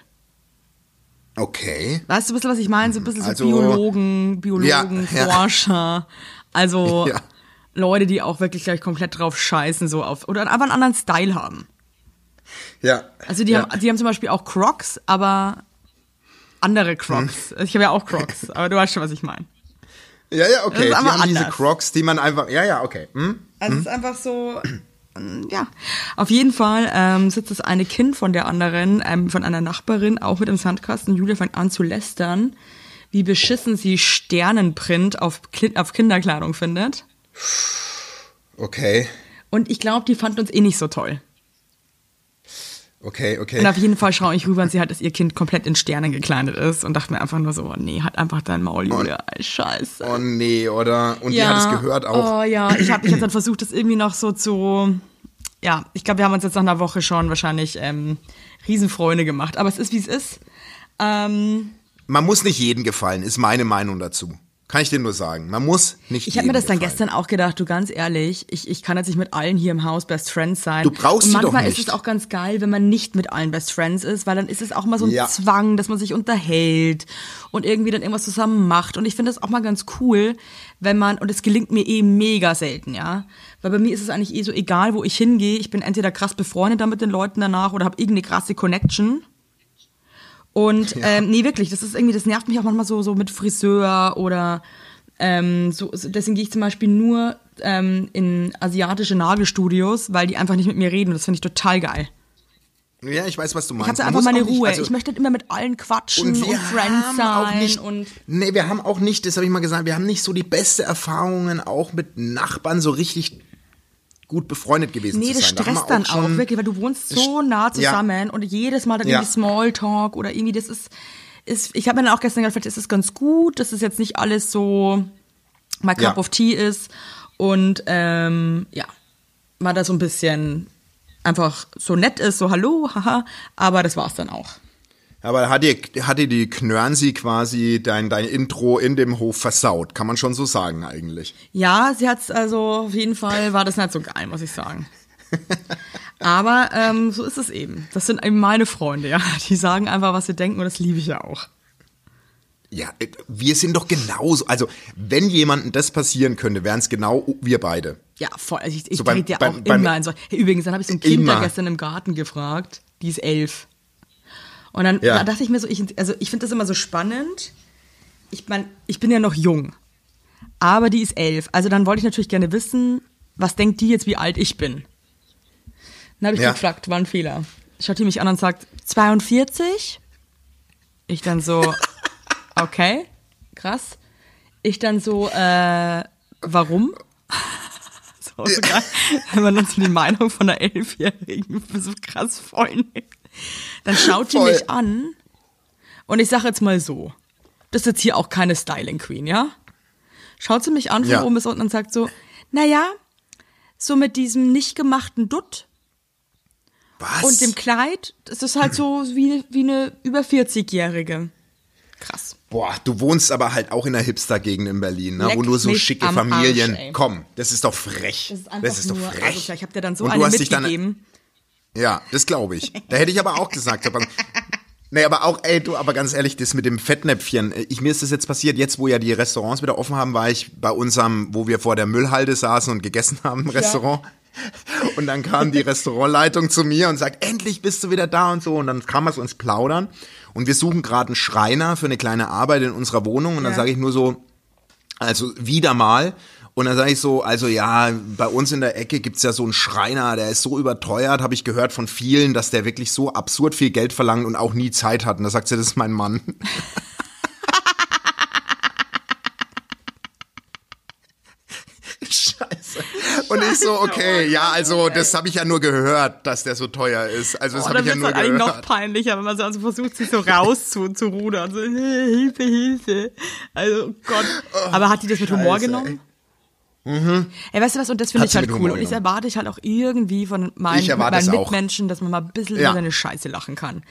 Okay. Weißt du ein bisschen, was ich meine? So ein bisschen so Also- Biologen, Biologen, Ja, ja. Forscher. Also (laughs) Ja. Leute, die auch wirklich gleich komplett drauf scheißen, so auf, oder einfach einen anderen Style haben. Ja. Also die, ja. haben, die haben zum Beispiel auch Crocs, aber andere Crocs. Hm. Ich habe ja auch Crocs, (laughs) aber du weißt schon, was ich meine. Ja, ja, okay. Die haben diese anders. Crocs, die man einfach. Ja, ja, okay. Hm? Also es ist einfach so, ja. Auf jeden Fall ähm, sitzt das eine Kind von der anderen, ähm, von einer Nachbarin, auch mit im Sandkasten. Julia fängt an zu lästern, wie beschissen sie Sternenprint auf, Kli- auf Kinderkleidung findet. Okay. Und ich glaube, die fand uns eh nicht so toll. Okay, okay. Und auf jeden Fall schaue ich rüber und sie hat, dass ihr Kind komplett in Sternen gekleidet ist und dachte mir einfach nur so, oh nee, hat einfach dein Maul, Julia. Ey, Scheiße. Oh nee, oder? Und die hat es gehört auch. Oh ja, ich habe ich hab dann versucht, das irgendwie noch so zu. Ja, ich glaube, wir haben uns jetzt nach einer Woche schon wahrscheinlich ähm, Riesenfreunde gemacht. Aber es ist, wie es ist. Ähm, Man muss nicht jedem gefallen, ist meine Meinung dazu. Kann ich dir nur sagen. Man muss nicht ich habe mir das dann gefallen. gestern auch gedacht, du ganz ehrlich, ich, ich kann jetzt nicht mit allen hier im Haus Best Friends sein. Du brauchst Und manchmal ist es auch ganz geil, wenn man nicht mit allen Best Friends ist, weil dann ist es auch mal so ein Ja. Zwang, dass man sich unterhält und irgendwie dann irgendwas zusammen macht. Und ich finde das auch mal ganz cool, wenn man, und es gelingt mir eh mega selten, ja. Weil bei mir ist es eigentlich eh so egal, wo ich hingehe. Ich bin entweder krass befreundet dann mit den Leuten danach oder habe irgendeine krasse Connection. Und ähm, nee, wirklich, das ist irgendwie, das nervt mich auch manchmal so, so mit Friseur oder ähm, so, deswegen gehe ich zum Beispiel nur ähm, in asiatische Nagelstudios, weil die einfach nicht mit mir reden. Und das finde ich total geil. Ja, ich weiß, was du Ich meinst. habe Man einfach meine auch nicht- Ruhe. also- ich möchte immer mit allen quatschen und, wir Friends sein auch nicht, und nee, wir haben auch nicht, das habe ich mal gesagt, wir haben nicht so die beste Erfahrungen auch mit Nachbarn so richtig gut befreundet gewesen Nee, zu das sein. Da haben stresst wir dann auch, schon- wirklich, weil du wohnst so nah ja. zusammen und jedes Mal dann Ja. irgendwie Smalltalk oder irgendwie, das ist, ist ich habe mir dann auch gestern gedacht, vielleicht ist es ganz gut, dass es jetzt nicht alles so my cup Ja. of tea ist und ähm, ja, mal da so ein bisschen einfach so nett ist, so hallo, haha, aber das war's dann auch. Aber hat dir, hat dir die Knörnsi quasi dein, dein Intro in dem Hof versaut, kann man schon so sagen eigentlich. Ja, sie hat's also auf jeden Fall war das nicht so geil, muss ich sagen. (laughs) Aber ähm, so ist es eben. Das sind eben meine Freunde, ja. Die sagen einfach, was sie denken und das liebe ich ja auch. Ja, äh, wir sind doch genauso. Also, wenn jemandem das passieren könnte, wären es genau wir beide. Ja, voll. Also ich ich So beim- ja beim- auch beim- immer in so. Hey, übrigens, dann habe ich so ein Kind da gestern im Garten gefragt. Die ist elf. Und dann Ja. da dachte ich mir so, ich, also ich finde das immer so spannend. Ich meine, ich bin ja noch jung. Aber die ist elf. Also dann wollte ich natürlich gerne wissen, was denkt die jetzt, wie alt ich bin? Dann habe ich Ja. gefragt, war ein Fehler. Schaut die mich an und sagt, 42? Ich dann so, (laughs) okay, krass. Ich dann so, äh, warum? (laughs) So, so geil, wenn man dann so die Meinung von einer Elfjährigen so krass voll nimmt. Dann schaut die Voll. mich an und ich sage jetzt mal so, das ist jetzt hier auch keine Styling Queen, ja? Schaut sie mich an von Ja. oben bis unten und sagt so, naja, so mit diesem nicht gemachten Dutt Was? und dem Kleid, das ist halt so wie, wie eine über 40-Jährige. Krass. Boah, du wohnst aber halt auch in der Hipster-Gegend in Berlin, ne? wo nur so schicke am Familien. Arsch. Komm, das ist doch frech. Das ist einfach doch nur frech. asozial. Ich habe dir dann so Und eine mitgegeben. Ja, das glaube ich. Da hätte ich aber auch gesagt. Aber, nee, aber auch, ey, du, aber ganz ehrlich, das mit dem Fettnäpfchen. Ich, mir ist das jetzt passiert, jetzt wo ja die Restaurants wieder offen haben, war ich bei unserem, wo wir vor der Müllhalde saßen und gegessen (laughs) haben im Restaurant. Und dann kam die Restaurantleitung zu mir und sagt, endlich bist du wieder da und so. Und dann kam es uns plaudern. Und wir suchen gerade einen Schreiner für eine kleine Arbeit in unserer Wohnung. Und dann Ja. sage ich nur so, also wieder mal. Und dann sage ich so, also ja, bei uns in der Ecke gibt's ja so einen Schreiner, der ist so überteuert, habe ich gehört von vielen, dass der wirklich so absurd viel Geld verlangt und auch nie Zeit hat. Und da sagt sie, das ist mein Mann. Scheiße. Und ich so, okay, ja, also das habe ich ja nur gehört, dass der so teuer ist. Also das Oh, habe ich ja wird nur halt eigentlich noch gehört. peinlicher, wenn man so also versucht, sich so rauszurudern. So, (laughs) Hilfe, Hilfe. Also, oh Gott. Aber hat die das mit Humor Scheiße, genommen? Ey, weißt du was, und das finde ich halt cool. Humor Und ich erwarte ich halt auch irgendwie von meinen, meinen. Mitmenschen, dass man mal ein bisschen Ja. über seine Scheiße lachen kann.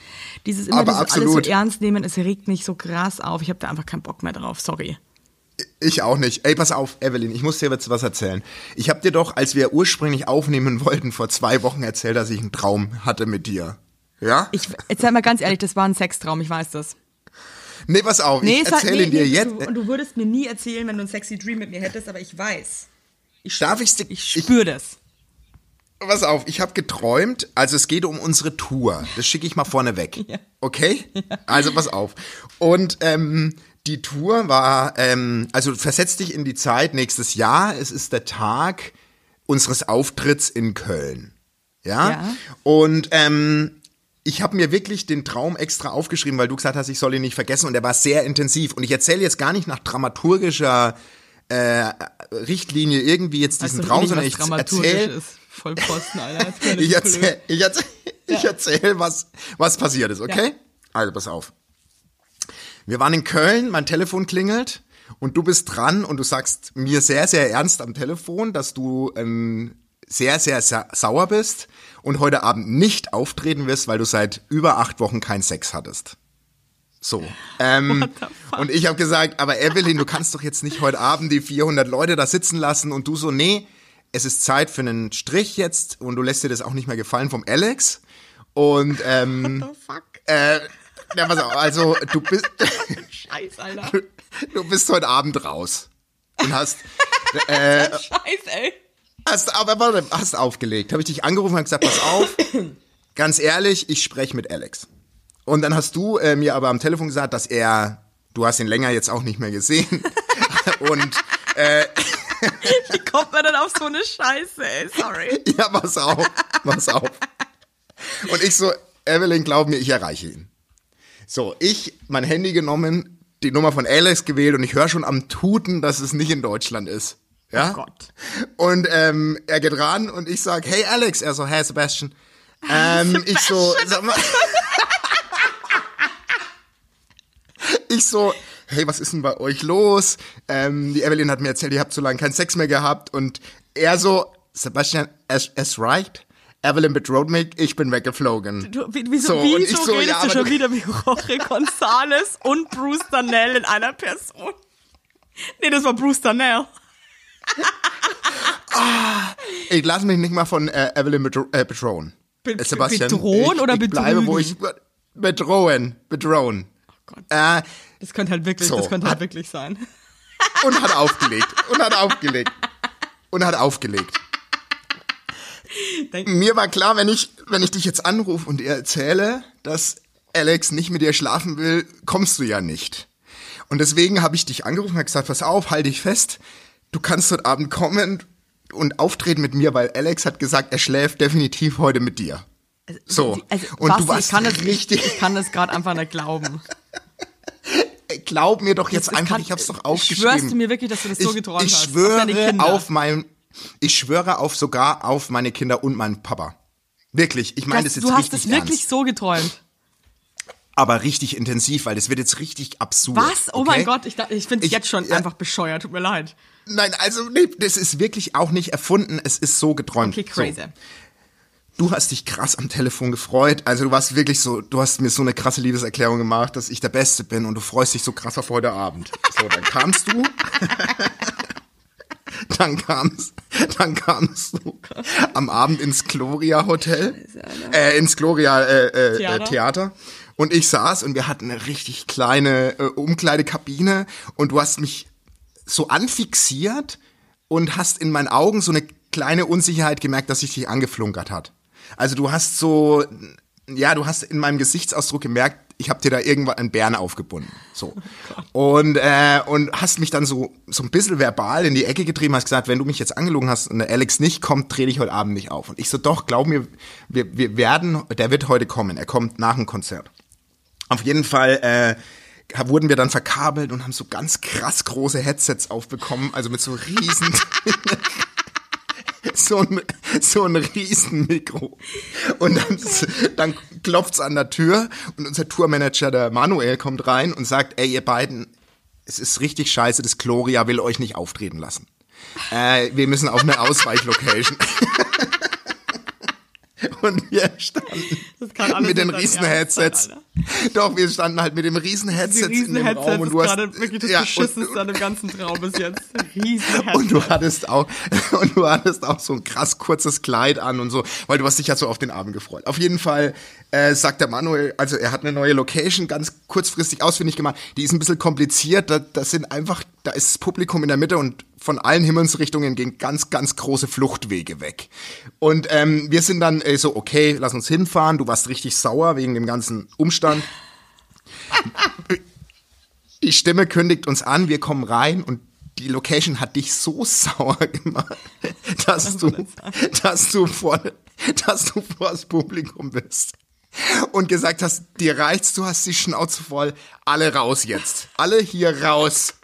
Dieses immer dieses alles so ernst nehmen, es regt mich so krass auf. Ich habe da einfach keinen Bock mehr drauf, sorry. Ich auch nicht. Ey, pass auf, Evelyn, ich muss dir jetzt was erzählen. Ich habe dir doch, als wir ursprünglich aufnehmen wollten, vor zwei Wochen erzählt, dass ich einen Traum hatte mit dir. Ja? Ich, jetzt sei mal ganz ehrlich, das war ein Sextraum, ich weiß das. Nee, pass auf, ich es hat- erzähle nee, dir nee, jetzt. Und du würdest mir nie erzählen, wenn du einen sexy Dream mit mir hättest, aber ich weiß. Ich, Darf ich's dir- ich ich- spür das. Pass auf, ich habe geträumt, also es geht um unsere Tour. Das schicke ich mal vorne weg. (laughs) Ja. Okay? Also pass auf. Und ähm, die Tour war, ähm, also versetz dich in die Zeit nächstes Jahr. Es ist der Tag unseres Auftritts in Köln. Ja. Ja. Und ähm, ich habe mir wirklich den Traum extra aufgeschrieben, weil du gesagt hast, ich soll ihn nicht vergessen. Und der war sehr intensiv. Und ich erzähle jetzt gar nicht nach dramaturgischer äh, Richtlinie irgendwie jetzt diesen Weißt du Traum, sondern ich erzähle. Vollposten, Alter. Ich erzähle, ich erzähl, (laughs) ich erzähl, was, was passiert ist, okay? Ja. Also, pass auf. Wir waren in Köln, mein Telefon klingelt und du bist dran und du sagst mir sehr, sehr ernst am Telefon, dass du ähm, sehr, sehr, sehr sauer bist und heute Abend nicht auftreten wirst, weil du seit über acht Wochen keinen Sex hattest. So. Ähm, What the und ich habe gesagt, aber Evelyn, du kannst doch jetzt nicht heute Abend die 400 Leute da sitzen lassen und du so, nee, es ist Zeit für einen Strich jetzt und du lässt dir das auch nicht mehr gefallen vom Alex. Und ähm, Fuck. äh, ja, pass auf, also du bist, (laughs) Scheiß, Alter. (laughs) du bist heute Abend raus und hast, (laughs) äh, Scheiß, ey. Hast, aber warte, hast aufgelegt. Habe ich dich angerufen und gesagt, pass auf, (coughs) ganz ehrlich, ich spreche mit Alex. Und dann hast du äh, mir aber am Telefon gesagt, dass er, du hast ihn länger jetzt auch nicht mehr gesehen (laughs) (laughs) und (laughs) Wie kommt man denn auf so eine Scheiße, ey? Sorry. Ja, pass auf, pass auf. Und ich so, Evelyn, glaub mir, ich erreiche ihn. So, ich mein Handy genommen, die Nummer von Alex gewählt und ich höre schon am Tuten, dass es nicht in Deutschland ist. Ja? Oh Gott. Und ähm, er geht ran und ich sag, hey Alex, er so, hey Sebastian. (laughs) Ähm, ich so, sag mal, (laughs) ich so, hey, was ist denn bei euch los? Ähm, die Evelyn hat mir erzählt, ihr habt so lange keinen Sex mehr gehabt und er so, Sebastian, as, as right? Evelyn bedroht mich, ich bin weggeflogen. Du, wie- wieso, So, wieso ich so, redest ja, du schon du- wieder wie Jorge (laughs) González und Bruce Darnell in einer Person? Nee, das war Bruce Darnell. Ich lasse mich nicht mal von äh, Evelyn bedro äh, bedrohen. Be- Äh, Sebastian, bedrohen ich, oder ich bleibe, wo ich bedrohen, bedrohen. Gott. Äh, Das könnte halt wirklich, So, das könnte halt hat- wirklich sein. (laughs) und hat aufgelegt und hat aufgelegt und hat aufgelegt. Denk- Mir war klar, wenn ich wenn ich dich jetzt anrufe und dir erzähle, dass Alex nicht mit dir schlafen will, kommst du ja nicht. Und deswegen habe ich dich angerufen und gesagt, pass auf, halt dich fest. Du kannst heute Abend kommen und auftreten mit mir, weil Alex hat gesagt, er schläft definitiv heute mit dir. So. Also, und Basti, du warst ich kann das, richtig. Ich kann das gerade einfach nicht glauben. (laughs) Glaub mir doch jetzt Ich einfach, kann- ich hab's doch aufgeschrieben. Schwörst du mir wirklich, dass du das so ich, geträumt ich hast? schwöre Auf auf mein, ich schwöre auf sogar auf meine Kinder und meinen Papa. Wirklich, ich meine das, das, jetzt du hast richtig es wirklich so geträumt. aber richtig intensiv, weil das wird jetzt richtig absurd. Was? Oh okay? mein Gott, ich, ich finde es Ich- jetzt schon ja. einfach bescheuert. Tut mir leid. Nein, also nee, das ist wirklich auch nicht erfunden, es ist so geträumt. Okay, crazy. So. Du hast dich krass am Telefon gefreut. Also du warst wirklich so, du hast mir so eine krasse Liebeserklärung gemacht, dass ich der Beste bin und du freust dich so krass auf heute Abend. So, dann kamst du. (laughs) dann kamst, dann kamst du am Abend ins Gloria Hotel, äh, ins Gloria äh, äh, Theater. Theater. Theater. Und ich saß und wir hatten eine richtig kleine äh, Umkleidekabine und du hast mich so anfixiert und hast in meinen Augen so eine kleine Unsicherheit gemerkt, dass sich dich angeflunkert hat. Also du hast so, ja, du hast in meinem Gesichtsausdruck gemerkt, ich habe dir da irgendwann einen Bären aufgebunden. So. und, äh, und hast mich dann so, so ein bisschen verbal in die Ecke getrieben, hast gesagt, wenn du mich jetzt angelogen hast und der Alex nicht kommt, dreh dich heute Abend nicht auf. Und ich so, doch, glaub mir, wir, wir werden, der wird heute kommen. Er kommt nach dem Konzert. Auf jeden Fall äh, wurden wir dann verkabelt und haben so ganz krass große Headsets aufbekommen, also mit so riesen (laughs) so ein, so ein riesen Mikro. Und dann, dann klopft's an der Tür und unser Tourmanager, der Manuel, kommt rein und sagt, ey, ihr beiden, es ist richtig scheiße, das Gloria will euch nicht auftreten lassen. Äh, wir müssen auf eine Ausweichlocation. (laughs) (laughs) Und wir standen mit den nicht dein riesen Ernst sein, Headsets. Alter. Doch, wir standen halt mit dem riesen Die Headsets in riesen dem Headsets Raum und ist du hast gerade wirklich das ja, beschissenste an dem ganzen Traum bis jetzt. (laughs) Riesen und du hattest auch (laughs) und du hattest auch so ein krass kurzes Kleid an und so, weil du hast dich ja so auf den Abend gefreut. Auf jeden Fall äh, sagt der Manuel, also er hat eine neue Location ganz kurzfristig ausfindig gemacht. Die ist ein bisschen kompliziert. Da, das sind einfach, da ist das Publikum in der Mitte und von allen Himmelsrichtungen gehen ganz, ganz große Fluchtwege weg. Und ähm, wir sind dann äh, so, okay, lass uns hinfahren. Du warst richtig sauer wegen dem ganzen Umstand. (laughs) Die Stimme kündigt uns an, wir kommen rein und die Location hat dich so (laughs) sauer gemacht, dass du, dass du vor, dass du vor das Publikum bist und gesagt hast, dir reicht's, du hast die Schnauze voll, alle raus jetzt, alle hier raus.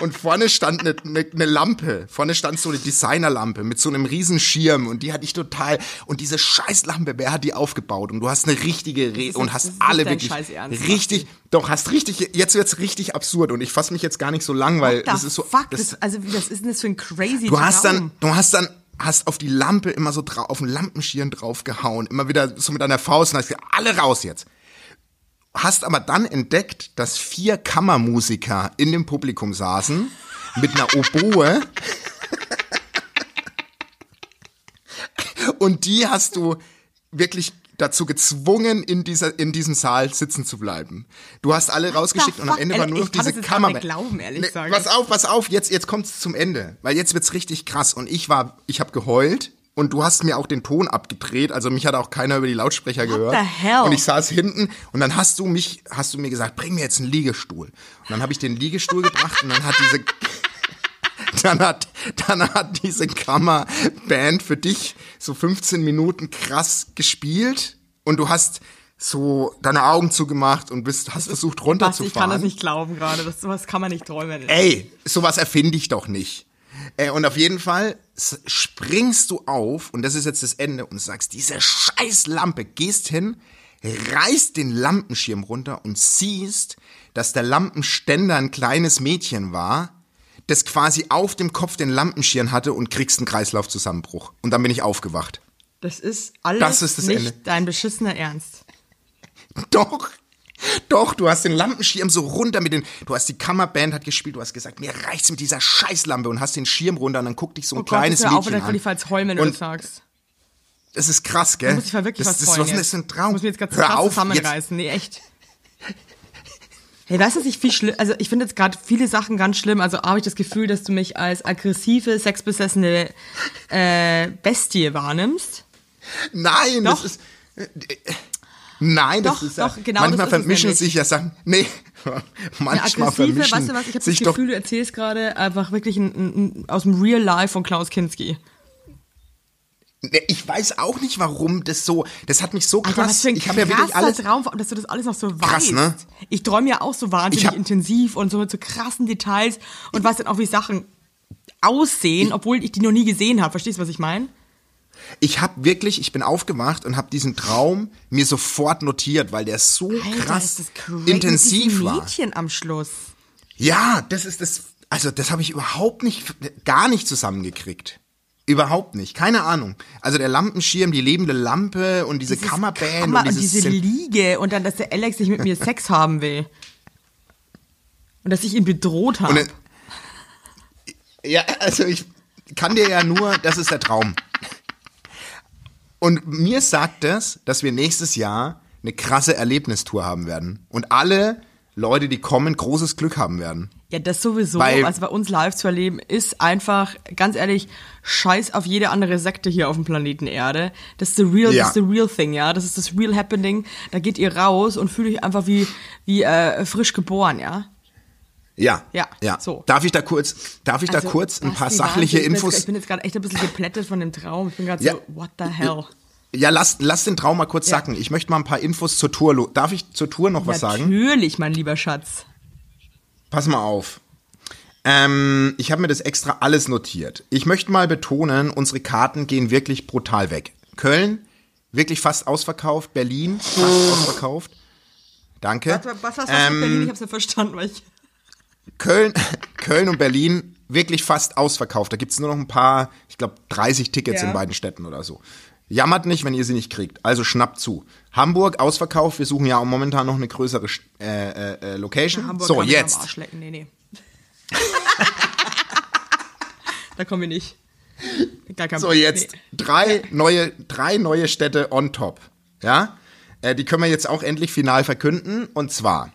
Und vorne stand eine, eine, eine Lampe, vorne stand so eine Designerlampe mit so einem riesen Schirm und die hatte ich total, und diese Scheißlampe, wer hat die aufgebaut? Und du hast eine richtige Rede und hast das alle wirklich Ernst, richtig, doch, hast richtig, jetzt wird's richtig absurd und ich fasse mich jetzt gar nicht so lang, weil What das ist so, fuck? das, Das, also, was ist denn das für ein crazy Du hast Traum? dann, du hast dann, hast auf die Lampe immer so drauf, auf den Lampenschirm draufgehauen, immer wieder so mit deiner Faust und hast gesagt, alle raus jetzt. Hast aber dann entdeckt, dass vier Kammermusiker in dem Publikum saßen, mit einer Oboe. (laughs) Und die hast du wirklich dazu gezwungen, in dieser, in diesem Saal sitzen zu bleiben. Du hast alle rausgeschickt und am? Ende war Ey, nur noch ich diese Kammer. nicht glauben, ehrlich Nee, gesagt. Pass auf, pass auf, jetzt, jetzt kommt's zum Ende. Weil jetzt wird's richtig krass. Und ich war, ich habe geheult. Und du hast mir auch den Ton abgedreht, also mich hat auch keiner über die Lautsprecher gehört. the hell? Und ich saß hinten und dann hast du mich, hast du mir gesagt, bring mir jetzt einen Liegestuhl. Und dann habe ich den Liegestuhl gebracht und dann hat diese, (laughs) dann hat, dann hat diese Kammerband für dich so 15 Minuten krass gespielt und du hast so deine Augen zugemacht und bist, hast versucht Was, runterzufahren. ich kann das nicht glauben gerade. Das sowas kann man nicht träumen. Ey, sowas erfinde ich doch nicht. Äh, und auf jeden Fall springst du auf, und das ist jetzt das Ende, und sagst, diese scheiß Lampe, gehst hin, reißt den Lampenschirm runter und siehst, dass der Lampenständer ein kleines Mädchen war, das quasi auf dem Kopf den Lampenschirm hatte und kriegst einen Kreislaufzusammenbruch. Und dann bin ich aufgewacht. Das ist alles Das ist das nicht Ende. dein beschissener Ernst. Doch. Doch, du hast den Lampenschirm so runter mit den, du hast die Kammerband hat gespielt, du hast gesagt, mir reicht's mit dieser Scheißlampe und hast den Schirm runter und dann guckt dich so ein Oh Gott, kleines auf, Mädchen dann will an. ich falls heulen, wenn du Und das sagst. Das ist krass, gell? Da muss ich mal wirklich das, was das, heulen ist jetzt. das für ein Traum? Ich muss mich jetzt ganz Hör auf, jetzt. zusammenreißen. Nee, echt. Hey, weißt du, was ich viel schlimm, also ich finde jetzt gerade viele Sachen ganz schlimm. Also habe ich das Gefühl, dass du mich als aggressive, sexbesessene äh, Bestie wahrnimmst. Nein, Doch. das ist. äh, Nein, Doch, das ist ja, doch, genau manchmal vermischen sich ja Sachen. Nee, (laughs) Eine manchmal aggressive, vermischen weißt du was, ich habe das doch. Gefühl, du erzählst gerade einfach wirklich ein, ein, aus dem Real Life von Klaus Kinski. Ich weiß auch nicht, warum das so. Das hat mich so krass. Alter, was für ein ich habe ja wirklich alles. Traum, dass du das alles noch so Krass, weißt. ne? Ich träume ja auch so wahnsinnig hab- intensiv und so mit so krassen Details und weiß dann auch, wie Sachen aussehen, obwohl ich die noch nie gesehen habe. Verstehst du, was ich meine? Ich habe wirklich, ich bin aufgewacht und habe diesen Traum mir sofort notiert, weil der so krass ist das crazy intensiv mit war. Mädchen am Schluss. Ja, das ist das. Also das habe ich überhaupt nicht, gar nicht zusammengekriegt. Überhaupt nicht. Keine Ahnung. Also der Lampenschirm, die lebende Lampe und diese Kammerband Kammer und und diese Liege und dann, dass der Alex nicht mit mir Sex haben will. Und dass ich ihn bedroht habe. Ja, also ich kann dir ja nur, das ist der Traum. Und mir sagt das, dass wir nächstes Jahr eine krasse Erlebnistour haben werden. Und alle Leute, die kommen, großes Glück haben werden. Ja, das sowieso. Weil- also bei uns live zu erleben, ist einfach, ganz ehrlich, scheiß auf jede andere Sekte hier auf dem Planeten Erde. Das ist the real, Ja. das ist the real thing, ja. Das ist das real happening. Da geht ihr raus und fühlt euch einfach wie, wie äh, frisch geboren, ja. Ja, Ja, ja. so. Darf ich da kurz, darf ich da Also, kurz ein paar sachliche Wahnsinn. Infos? Ich bin jetzt gerade echt ein bisschen geplättet von dem Traum. Ich bin gerade Ja. so, what the hell? Ja, lass, lass den Traum mal kurz Ja. sacken. Ich möchte mal ein paar Infos zur Tour. Darf ich zur Tour noch was sagen? Natürlich, mein lieber Schatz. Pass mal auf. Ähm, ich habe mir das extra alles notiert. Ich möchte mal betonen, unsere Karten gehen wirklich brutal weg. Köln, wirklich fast ausverkauft. Berlin, fast ausverkauft. Danke. Was, was, was, was Ähm, Berlin? Ich hab's nicht verstanden, weil ich. Köln, Köln und Berlin wirklich fast ausverkauft. Da gibt's nur noch ein paar, ich glaube 30 Tickets Ja. in beiden Städten oder so. Jammert nicht, wenn ihr sie nicht kriegt. Also schnappt zu. Hamburg ausverkauft. Wir suchen ja auch momentan noch eine größere äh, äh, äh, Location. Hamburg so, jetzt. Nee, nee. (laughs) da kommen wir nicht. So, jetzt Nee. drei neue, drei neue Städte on top. Ja? Äh, die können wir jetzt auch endlich final verkünden. Und zwar,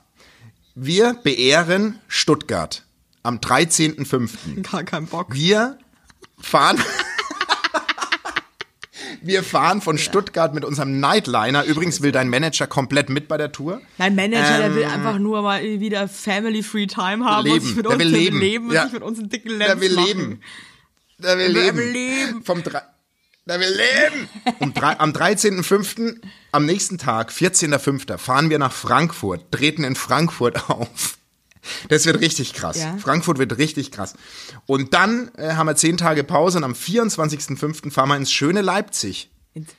wir beehren Stuttgart am 13.05. Gar kein Bock. Wir fahren. (laughs) Wir fahren von ja. Stuttgart mit unserem Nightliner. Übrigens will dein Manager komplett mit bei der Tour. Mein Manager, ähm, der will ähm, einfach nur mal wieder Family Free Time haben leben. und sich mit der uns will leben, leben und ja. sich mit uns einen dicken Lenz Der will machen. leben. Der will, der leben. will leben. Vom 3 na, wir leben! Um drei, am 13.05., am nächsten Tag, 14.05., fahren wir nach Frankfurt, treten in Frankfurt (laughs) auf. Das wird richtig krass. Ja. Frankfurt wird richtig krass. Und dann äh, haben wir zehn Tage Pause und am 24.05. fahren wir ins schöne Leipzig.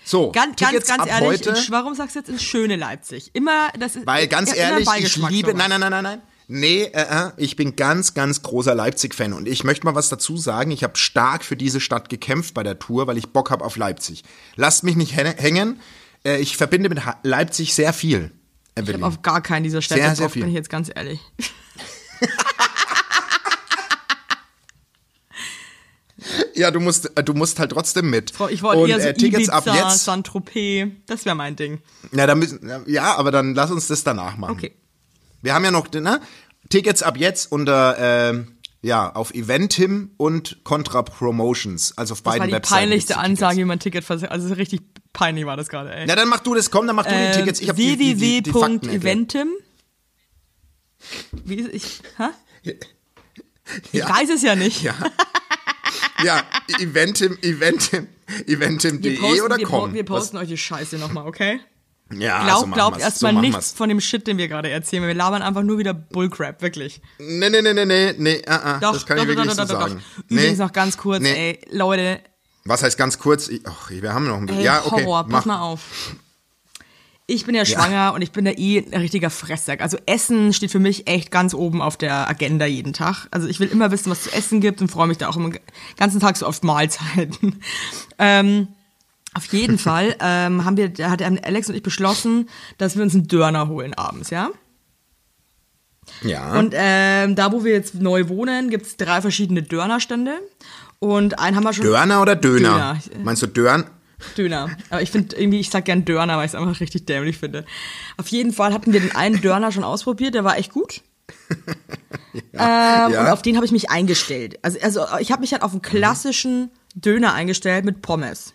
So, ganz, ganz, ganz ab ehrlich, heute, warum sagst du jetzt ins schöne Leipzig? Immer, das ist. Weil ganz ehrlich, ich liebe, nein, nein, nein, nein, nein. Nee, äh, äh, ich bin ganz, ganz großer Leipzig-Fan und ich möchte mal was dazu sagen. Ich habe stark für diese Stadt gekämpft bei der Tour, weil ich Bock habe auf Leipzig. Lasst mich nicht hä- hängen. Äh, ich verbinde mit Leipzig sehr viel. Ich Evelyn. habe auf gar keinen dieser Städte Sehr, sehr Bock, viel. bin ich jetzt ganz ehrlich. (laughs) ja, du musst, äh, du musst halt trotzdem mit. Ich wollte und, eher so äh, Tickets Ibiza, ab jetzt. Saint-Tropez, das wäre mein Ding. Ja, dann müssen, ja, aber dann lass uns das danach machen. Okay. Wir haben ja noch ne, Tickets ab jetzt unter ähm, ja auf Eventim und Contra Promotions, also auf Das beiden war die Webseiten. peinlichste gibt's die Tickets. Ansage, wie man Ticket versetzt. Also richtig peinlich war das gerade, ey. Na, dann mach du das, komm, dann mach du die Tickets. Ich habe die, die, die, die Fakten, Ecke. www.eventim. Wie ist ich? Hä? Ich Ja. weiß es ja nicht. Ja. ja, Eventim, Eventim, Eventim.de oder wir, com. wir posten euch die Scheiße nochmal, okay? Ja, Glaub, so machen glaubt erstmal so nichts von dem Shit, den wir gerade erzählen. Wir labern einfach nur wieder Bullcrap, wirklich. Nee, nee, nee, nee, nee, nee, ah, ah, Doch, das kann doch, ich doch, wirklich doch, so doch, doch, sagen. doch. Übrigens Nee. noch ganz kurz, Nee. ey, Leute, Was heißt ganz kurz? Ich, ach, wir haben noch ein bisschen. ey, ja, okay. Horror, mach. pass mal auf. Ich bin ja schwanger und ich bin ja eh ein richtiger Fresssack. Also Essen steht für mich echt ganz oben auf der Agenda jeden Tag. Also ich will immer wissen, was zu essen gibt und freue mich da auch den ganzen Tag so auf Mahlzeiten. (laughs) ähm, auf jeden (laughs) Fall ähm, haben wir, da hat Alex und ich beschlossen, dass wir uns einen Döner holen abends, ja? Ja. Und ähm, da, wo wir jetzt neu wohnen, gibt's drei verschiedene Dönerstände. Und einen haben wir schon. Dörner oder Döner? Döner. Meinst du Dörn? Döner. Aber ich finde irgendwie, ich sag gern Döner, weil ich es einfach richtig dämlich finde. Auf jeden Fall hatten wir den einen Döner schon ausprobiert, der war echt gut. (laughs) ähm, ja. Und auf den habe ich mich eingestellt. Also, also ich habe mich halt auf einen klassischen Döner eingestellt mit Pommes.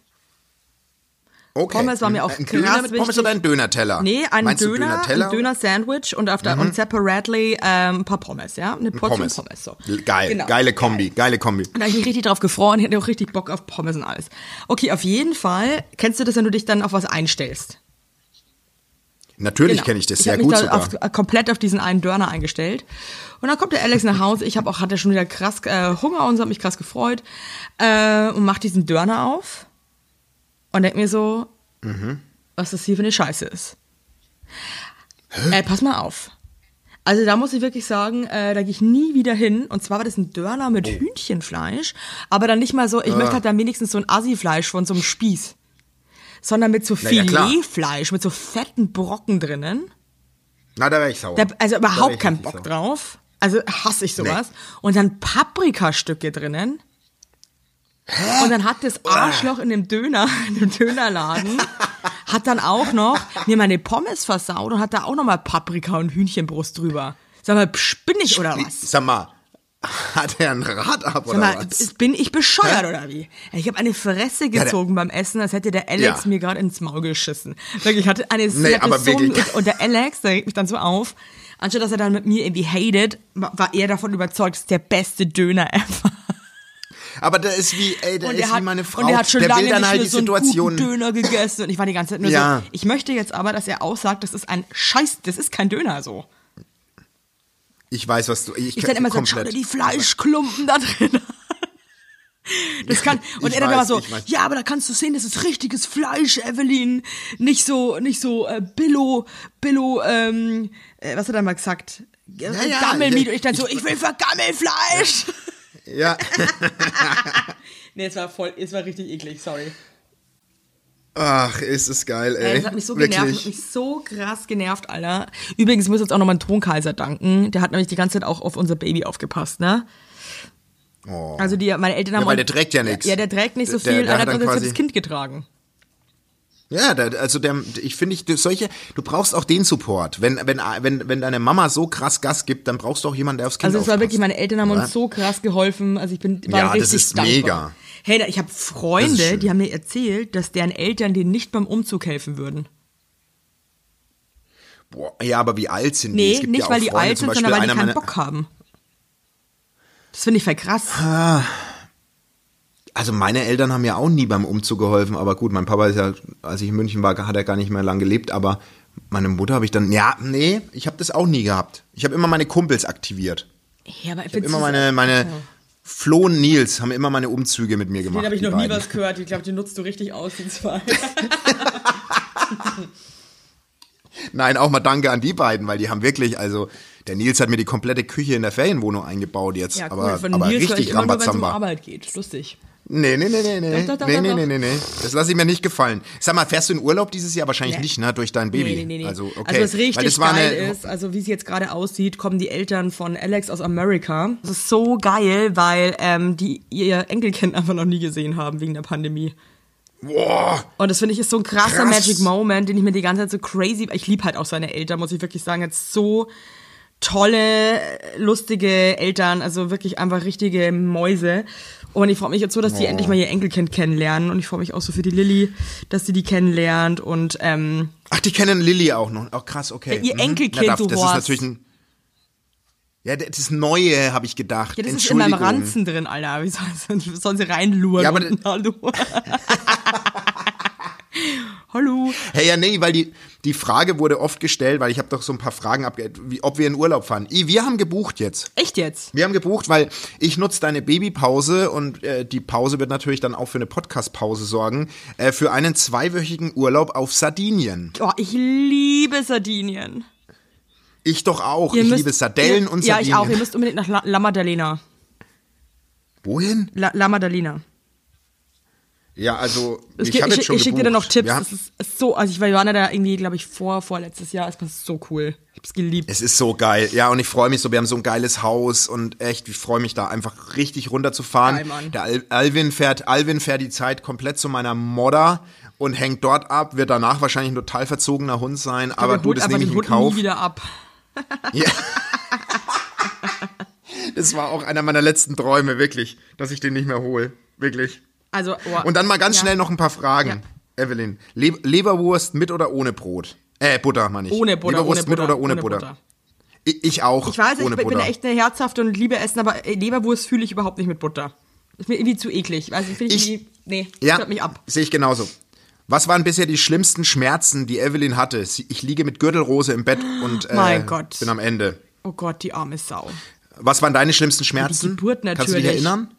Okay. Pommes war mir auch Ein Döner Pommes wichtig. oder ein Dönerteller? Nee, ein Meinst Döner, Döner-Teller? ein Döner-Sandwich und, auf der, und separately ähm, ein paar Pommes, ja? Eine Portion Pommes. Pommes. so. Geil, Genau. geile Kombi, geile Kombi. Und da habe ich mich richtig drauf gefreut und ich hatte auch richtig Bock auf Pommes und alles. Okay, auf jeden Fall kennst du das, wenn du dich dann auf was einstellst. Natürlich Genau. kenne ich das sehr hab mich gut sogar. Auf, äh, komplett auf diesen einen Döner eingestellt. Und dann kommt der Alex nach Hause. Ich habe auch hatte schon wieder krass äh, Hunger und so, hab mich krass gefreut äh, und mach diesen Döner auf und denk mir so, Mhm. was das hier für eine Scheiße ist. Äh, pass mal auf. Also da muss ich wirklich sagen, äh, da gehe ich nie wieder hin. Und zwar war das ein Döner mit Oh. Hühnchenfleisch, aber dann nicht mal so, Ah. ich möchte halt dann wenigstens so ein Assi-Fleisch von so einem Spieß. Sondern mit so Na ja, klar. Filetfleisch, mit so fetten Brocken drinnen. Na, da wäre ich sauer. Da, also überhaupt keinen Bock sauer. drauf. Also hasse ich sowas. Und dann Paprikastücke drinnen. Und dann hat das Arschloch in dem Döner, (laughs) in dem Dönerladen, hat dann auch noch mir meine Pommes versaut und hat da auch noch mal Paprika und Hühnchenbrust drüber. Sag mal, spinne ich oder was? Sag mal, hat er ein Rad ab Sag oder mal, was? bin ich bescheuert oder wie? Ich habe eine Fresse gezogen beim Essen, als hätte der Alex Ja. mir gerade ins Maul geschissen. Wirklich, ich hatte eine Nee, hatte aber so. Und der Alex, der regt mich dann so auf, anstatt dass er dann mit mir irgendwie hatet, war er davon überzeugt, das ist der beste Döner ever. Aber der ist wie, ey, Und ist hat, wie meine Frau. und der hat schon der lange will dann halt die so Situation. Döner gegessen. Und ich war die ganze Zeit nur Ja. so, ich möchte jetzt aber, dass er aussagt, das ist ein Scheiß, das ist kein Döner so. Ich weiß, was du. Ich, Ich dann immer so, schau dir die Fleischklumpen da drin. Das kann, und Ich er dann weiß, immer so, ich ja, aber da kannst du sehen, das ist richtiges Fleisch, Evelyn. Nicht so, nicht so, äh, Billo, Billo, ähm, äh, was hat er mal gesagt? Ja, ja, Gammelmiet. ich- Und ich dann so, ich will Vergammelfleisch. Ja. (laughs) nee, es war voll, es war richtig eklig, sorry. Ach, ist es geil, ey. Das hat mich so genervt, das hat mich so krass genervt, Alter. Übrigens muss jetzt auch nochmal ein Tonkaiser danken. Der hat nämlich die ganze Zeit auch auf unser Baby aufgepasst, ne? Oh. Also die, meine Eltern haben. weil uns- der trägt ja nix. Ja, der trägt nicht so Der- viel. der er hat hat dann uns jetzt quasi- das Kind getragen. Ja, da, also der, ich finde, ich, solche, du brauchst auch den Support. Wenn, wenn, wenn, wenn deine Mama so krass Gas gibt, dann brauchst du auch jemanden, der aufs Kind Also es war wirklich, meine Eltern haben Ja. uns so krass geholfen. Also ich bin war Ja, das richtig ist dankbar. mega. Hey, ich habe Das Freunde, die haben mir erzählt, dass deren Eltern denen nicht beim Umzug helfen würden. Boah, ja, aber wie alt sind die? Nee, Es gibt nicht ja weil die Freunde, alt zum sind, sondern weil die keinen Bock haben. Das finde ich voll krass. Also meine Eltern haben ja auch nie beim Umzug geholfen, aber gut, mein Papa ist ja, als ich in München war, hat er gar nicht mehr lang gelebt, aber meine Mutter habe ich dann, ja, nee, ich habe das auch nie gehabt. Ich habe immer meine Kumpels aktiviert. Ja, aber Ich habe immer meine, meine Flo und Nils haben immer meine Umzüge mit mir gemacht. Den habe ich die noch nie beiden. was gehört. Ich glaube, den nutzt du richtig aus, die zwei. (laughs) Nein, auch mal danke an die beiden, weil die haben wirklich, also der Nils hat mir die komplette Küche in der Ferienwohnung eingebaut jetzt, Ja, cool. aber, Von aber Nils höre ich richtig immer nur, wenn es um Rambazamba. Arbeit geht. Lustig. Nee, nee, nee, nee, nee. Doch, doch, doch, nee, nee, nee, nee, nee. Das lasse ich mir nicht gefallen. Sag mal, fährst du in Urlaub dieses Jahr wahrscheinlich Nee. nicht, ne, durch dein Baby? Nee, nee, nee. Also, okay. also Weil richtig das war geil eine, ist, also wie es jetzt gerade aussieht, kommen die Eltern von Alex aus Amerika. Das ist so geil, weil ähm, die ihr Enkelkind einfach noch nie gesehen haben wegen der Pandemie. Boah, Und das finde ich ist so ein krasser Krass. Magic Moment, den ich mir die ganze Zeit so crazy. Ich liebe halt auch seine Eltern, muss ich wirklich sagen. Jetzt so tolle, lustige Eltern, also wirklich einfach richtige Mäuse. Und ich freue mich jetzt so, dass die endlich mal ihr Enkelkind kennenlernen. Und ich freue mich auch so für die Lilly, dass sie die kennenlernt. Und ähm, Ach, die kennen Lilly auch noch. Auch krass, okay. Ihr Mhm. Enkelkind, Na, du Das ist Horst. natürlich ein. Ja, das Neue, habe ich gedacht. ja, das ist in meinem. Ranzen drin, Alter. Wie soll, (laughs) sollen sie reinluren? Ja, aber? Hallo. (laughs) (laughs) Hallo. Hey, ja, nee, weil die, die Frage wurde oft gestellt, weil ich habe doch so ein paar Fragen abge... Wie, ob wir in Urlaub fahren. I, wir haben gebucht jetzt. Echt jetzt? Wir haben gebucht, weil ich nutze deine Babypause und äh, die Pause wird natürlich dann auch für eine Podcast-Pause sorgen, äh, für einen zweiwöchigen Urlaub auf Sardinien. Oh, ich liebe Sardinien. Ich doch auch. Ihr ich müsst- liebe Sardellen ihr, und Ja, Sardinien. ich auch. Ihr müsst unbedingt nach La, La Maddalena. Wohin? La, La Maddalena. Ja, also ich ich schon ich schicke dir dann noch. Tipps. Wir Es ist, so, also ich war ja da irgendwie, glaube ich, vor, vorletztes Jahr. Es war so cool. Ich hab's geliebt. Es ist so geil. Ja, und ich freue mich so. Wir haben so ein geiles Haus und echt, ich freue mich da einfach richtig runterzufahren. Geil, Mann. Der Al Alvin fährt, Alvin fährt die Zeit komplett zu meiner Modder und hängt dort ab, wird danach wahrscheinlich ein total verzogener Hund sein, aber Er du, das nehme ich in Kauf. nie wieder ab. (laughs) Ja. Das war auch einer meiner letzten Träume, wirklich, dass ich den nicht mehr hole. Wirklich. Also, oh, Und dann mal ganz ja. schnell noch ein paar Fragen. Ja. Evelyn, Le Leberwurst mit oder ohne Brot? Äh, Butter, meine ich. Ohne Butter, Leberwurst ohne mit Butter, oder ohne, ohne Butter? Butter. Ich, ich auch. Ich weiß, ich ohne bin, bin Butter. echt eine herzhafte und liebe Essen, aber äh, Leberwurst fühle ich überhaupt nicht mit Butter. Ist mir irgendwie zu eklig. Also, finde ich, Ich- irgendwie, nee, Ja, stört mich ab. sehe ich genauso. Was waren bisher die schlimmsten Schmerzen, die Evelyn hatte? Ich liege mit Gürtelrose im Bett und äh, bin am Ende. Oh Gott, die arme Sau. Was waren deine schlimmsten Schmerzen? Geburt Kannst du dich natürlich. erinnern?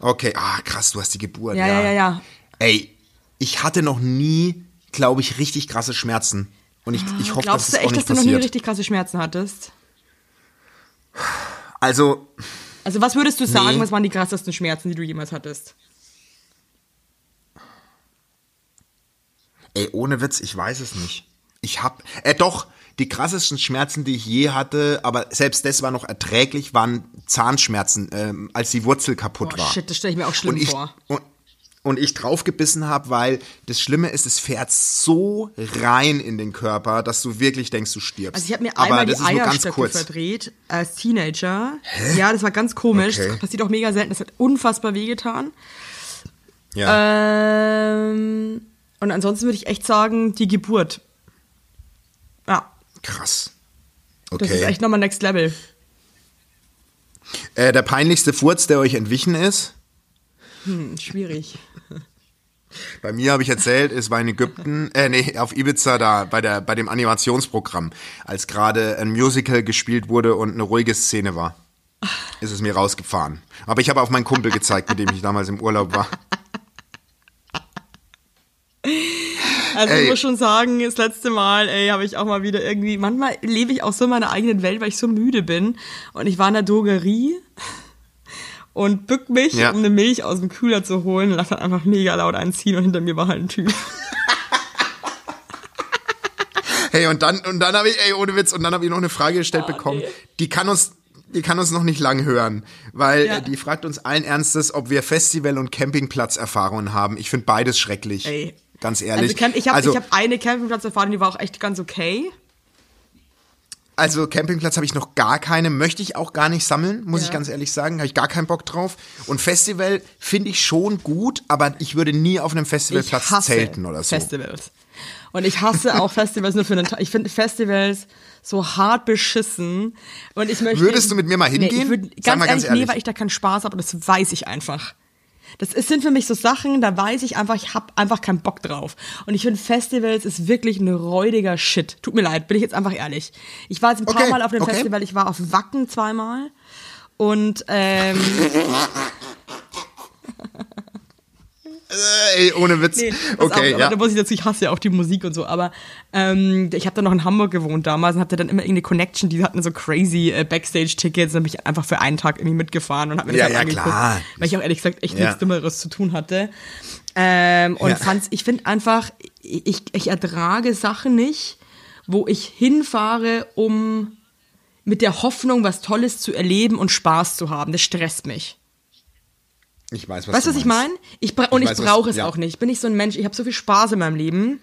Okay, ah, krass, du hast die Geburt. Ja, ja, ja, ja. Ey, ich hatte noch nie, glaube ich, richtig krasse Schmerzen. Und ich, ich hoffe, dass Glaubst es du auch echt, dass nicht du noch nie richtig krasse Schmerzen hattest? Also, Also, was würdest du sagen, Nee. was waren die krassesten Schmerzen, die du jemals hattest? ey, ohne Witz, ich weiß es nicht. Ich hab, äh, doch, die krassesten Schmerzen, die ich je hatte, aber selbst das war noch erträglich, waren Zahnschmerzen, ähm, als die Wurzel kaputt Boah, war. shit, das stelle ich mir auch schlimm und ich, vor. Und, und ich draufgebissen habe, weil das Schlimme ist, es fährt so rein in den Körper, dass du wirklich denkst, du stirbst. Also ich habe mir Aber einmal die nur ganz Eierstöcke kurz. verdreht als Teenager. Ja, das war ganz komisch. Okay. Das passiert auch mega selten. Das hat unfassbar wehgetan. Ja, Ähm, und ansonsten würde ich echt sagen, die Geburt. Krass. das ist Okay. echt nochmal Next Level. Äh, der peinlichste Furz, der euch entwichen ist? Hm, schwierig. (laughs) Bei mir habe ich erzählt, es war in Ägypten, äh, nee, auf Ibiza da, bei der, bei dem Animationsprogramm, als gerade ein Musical gespielt wurde und eine ruhige Szene war. Ist es mir rausgefahren. Aber ich habe auf meinen Kumpel gezeigt, mit dem ich damals im Urlaub war. (laughs) Also Ey. ich muss schon sagen, das letzte Mal, ey, habe ich auch mal wieder irgendwie, manchmal lebe ich auch so in meiner eigenen Welt, weil ich so müde bin. Und ich war in der Drogerie und bück mich, Ja. um eine Milch aus dem Kühler zu holen, lass dann einfach mega laut einziehen und hinter mir war halt ein Typ. (laughs) Hey, und dann, und dann habe ich, ey, ohne Witz, und dann habe ich noch eine Frage gestellt bekommen. Die kann uns, die kann uns noch nicht lang hören, weil Ja. äh, die fragt uns allen Ernstes, ob wir Festival- und Campingplatzerfahrungen haben. Ich finde beides schrecklich. Ey. Ganz ehrlich. Also Camp, ich habe also, ich hab eine Campingplatzerfahrung, die war auch echt ganz okay. Also Campingplatz habe ich noch gar keine, möchte ich auch gar nicht sammeln, muss Ja. ich ganz ehrlich sagen, habe ich gar keinen Bock drauf. Und Festival finde ich schon gut, aber ich würde nie auf einem Festivalplatz zelten oder so. Festivals. Und ich hasse auch Festivals nur für einen Tag. Ich finde Festivals so hart beschissen. Und ich möchte. Würdest du mit mir mal Nee, ich hingehen? würd, Sag ganz mal ganz ehrlich, nee, weil ich da keinen Spaß habe, das weiß ich einfach. Das ist, sind für mich so Sachen, da weiß ich einfach, ich habe einfach keinen Bock drauf. Und ich finde, Festivals ist wirklich ein räudiger Shit. Tut mir leid, bin ich jetzt einfach ehrlich. Ich war jetzt ein paar Okay, Mal auf dem okay. Festival, ich war auf Wacken zweimal. Und ähm, Äh, (laughs) ey, ohne Witz. Nee, okay, auf, ja. da muss ich dazu, ich hasse ja auch die Musik und so, aber ähm, ich habe dann noch in Hamburg gewohnt damals und hatte dann immer irgendeine Connection, die hatten so crazy äh, Backstage-Tickets und bin ich einfach für einen Tag irgendwie mitgefahren und habe mir das Ja, halt ja, angeguckt, klar. weil ich auch ehrlich gesagt echt Ja. nichts Dümmeres zu tun hatte. Ähm, und Ja. fand's, ich finde einfach, ich, ich ertrage Sachen nicht, wo ich hinfahre, um mit der Hoffnung, was Tolles zu erleben und Spaß zu haben. Das stresst mich. Ich weiß, was Weißt du, was ich meine? Ich und ich, was- brauche es ja. auch nicht. Ich bin nicht so ein Mensch. Ich habe so viel Spaß in meinem Leben.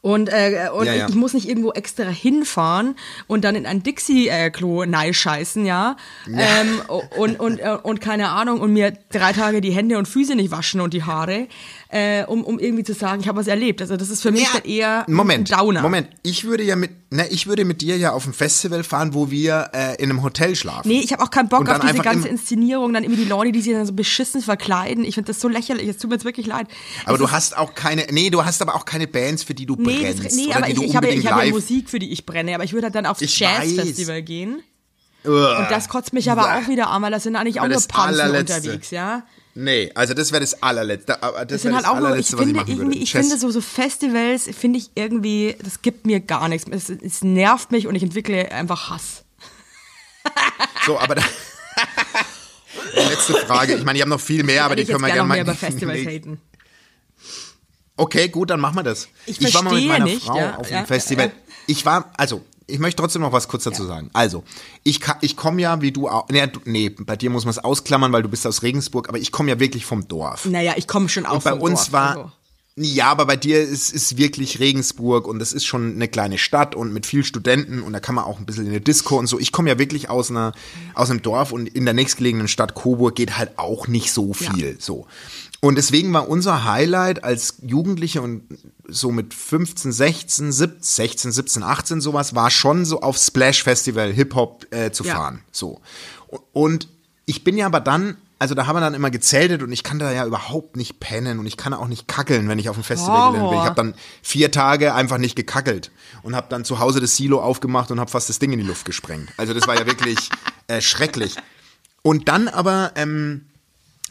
Und, äh, und Ja, ja. ich muss nicht irgendwo extra hinfahren und dann in ein Dixie-Klo äh, scheißen, ja. Ähm, und, und, äh, und keine Ahnung, und mir drei Tage die Hände und Füße nicht waschen und die Haare, äh, um, um irgendwie zu sagen, ich habe was erlebt. Also das ist für mich Ja, dann eher Moment, ein Downer. Moment. Ich würde ja mit, ne, ich würde mit dir ja auf ein Festival fahren, wo wir äh, in einem Hotel schlafen. Nee, ich habe auch keinen Bock auf diese ganze Inszenierung, dann irgendwie die Leute, die sich dann so beschissen verkleiden. Ich finde das so lächerlich. Es tut mir jetzt wirklich leid. aber Es du hast auch keine, nee, du hast aber auch keine Bands, für die du Nee, brennst das, nee oder aber die ich, du ich habe ja, habe ja. Musik, für die ich brenne. Aber ich würde halt dann aufs Jazzfestival gehen. Und das kotzt mich aber auch wieder an, weil das sind eigentlich auch nur allerletzte. unterwegs, ja. Nee, also das wäre das allerletzte. aber Das, Das sind halt das auch nur, ich ich finde würde. irgendwie, ich finde so, so Festivals, finde ich irgendwie, das gibt mir gar nichts. Es, es nervt mich und ich entwickle einfach Hass. (laughs) So, aber da, (laughs) letzte Frage. Ich meine, ich habe noch viel mehr, aber die ich können wir gerne noch mal. über (laughs) Festivals haten. Okay, gut, dann machen wir das. Ich war mal mit meiner nicht, Frau ja, auf ja, dem Festival. ja. Ich war, also, ich möchte trotzdem noch was kurz dazu sagen. Also, ich, ich komme ja, wie du auch, nee, nee, bei dir muss man es ausklammern, weil du bist aus Regensburg, aber ich komme ja wirklich vom Dorf. Naja, ich komme schon auch Und bei vom uns Dorf, war, also. ja, aber bei dir ist, ist wirklich Regensburg und das ist schon eine kleine Stadt und mit viel Studenten und da kann man auch ein bisschen in eine Disco und so. Ich komme ja wirklich aus einer, aus einem Dorf und in der nächstgelegenen Stadt Coburg geht halt auch nicht so viel, so. Und deswegen war unser Highlight als Jugendliche und so mit 15, 16, 17, 16, 17, 18 sowas, war schon so auf Splash Festival Hip-Hop äh, zu Ja. fahren. So. Und ich bin ja aber dann, also da haben wir dann immer gezeltet und ich kann da ja überhaupt nicht pennen und ich kann auch nicht kackeln, wenn ich auf dem Festival bin. Horror. Ich habe dann vier Tage einfach nicht gekackelt und habe dann zu Hause das Silo aufgemacht und habe fast das Ding in die Luft gesprengt. Also das war ja wirklich (laughs) äh, schrecklich. Und dann aber, ähm,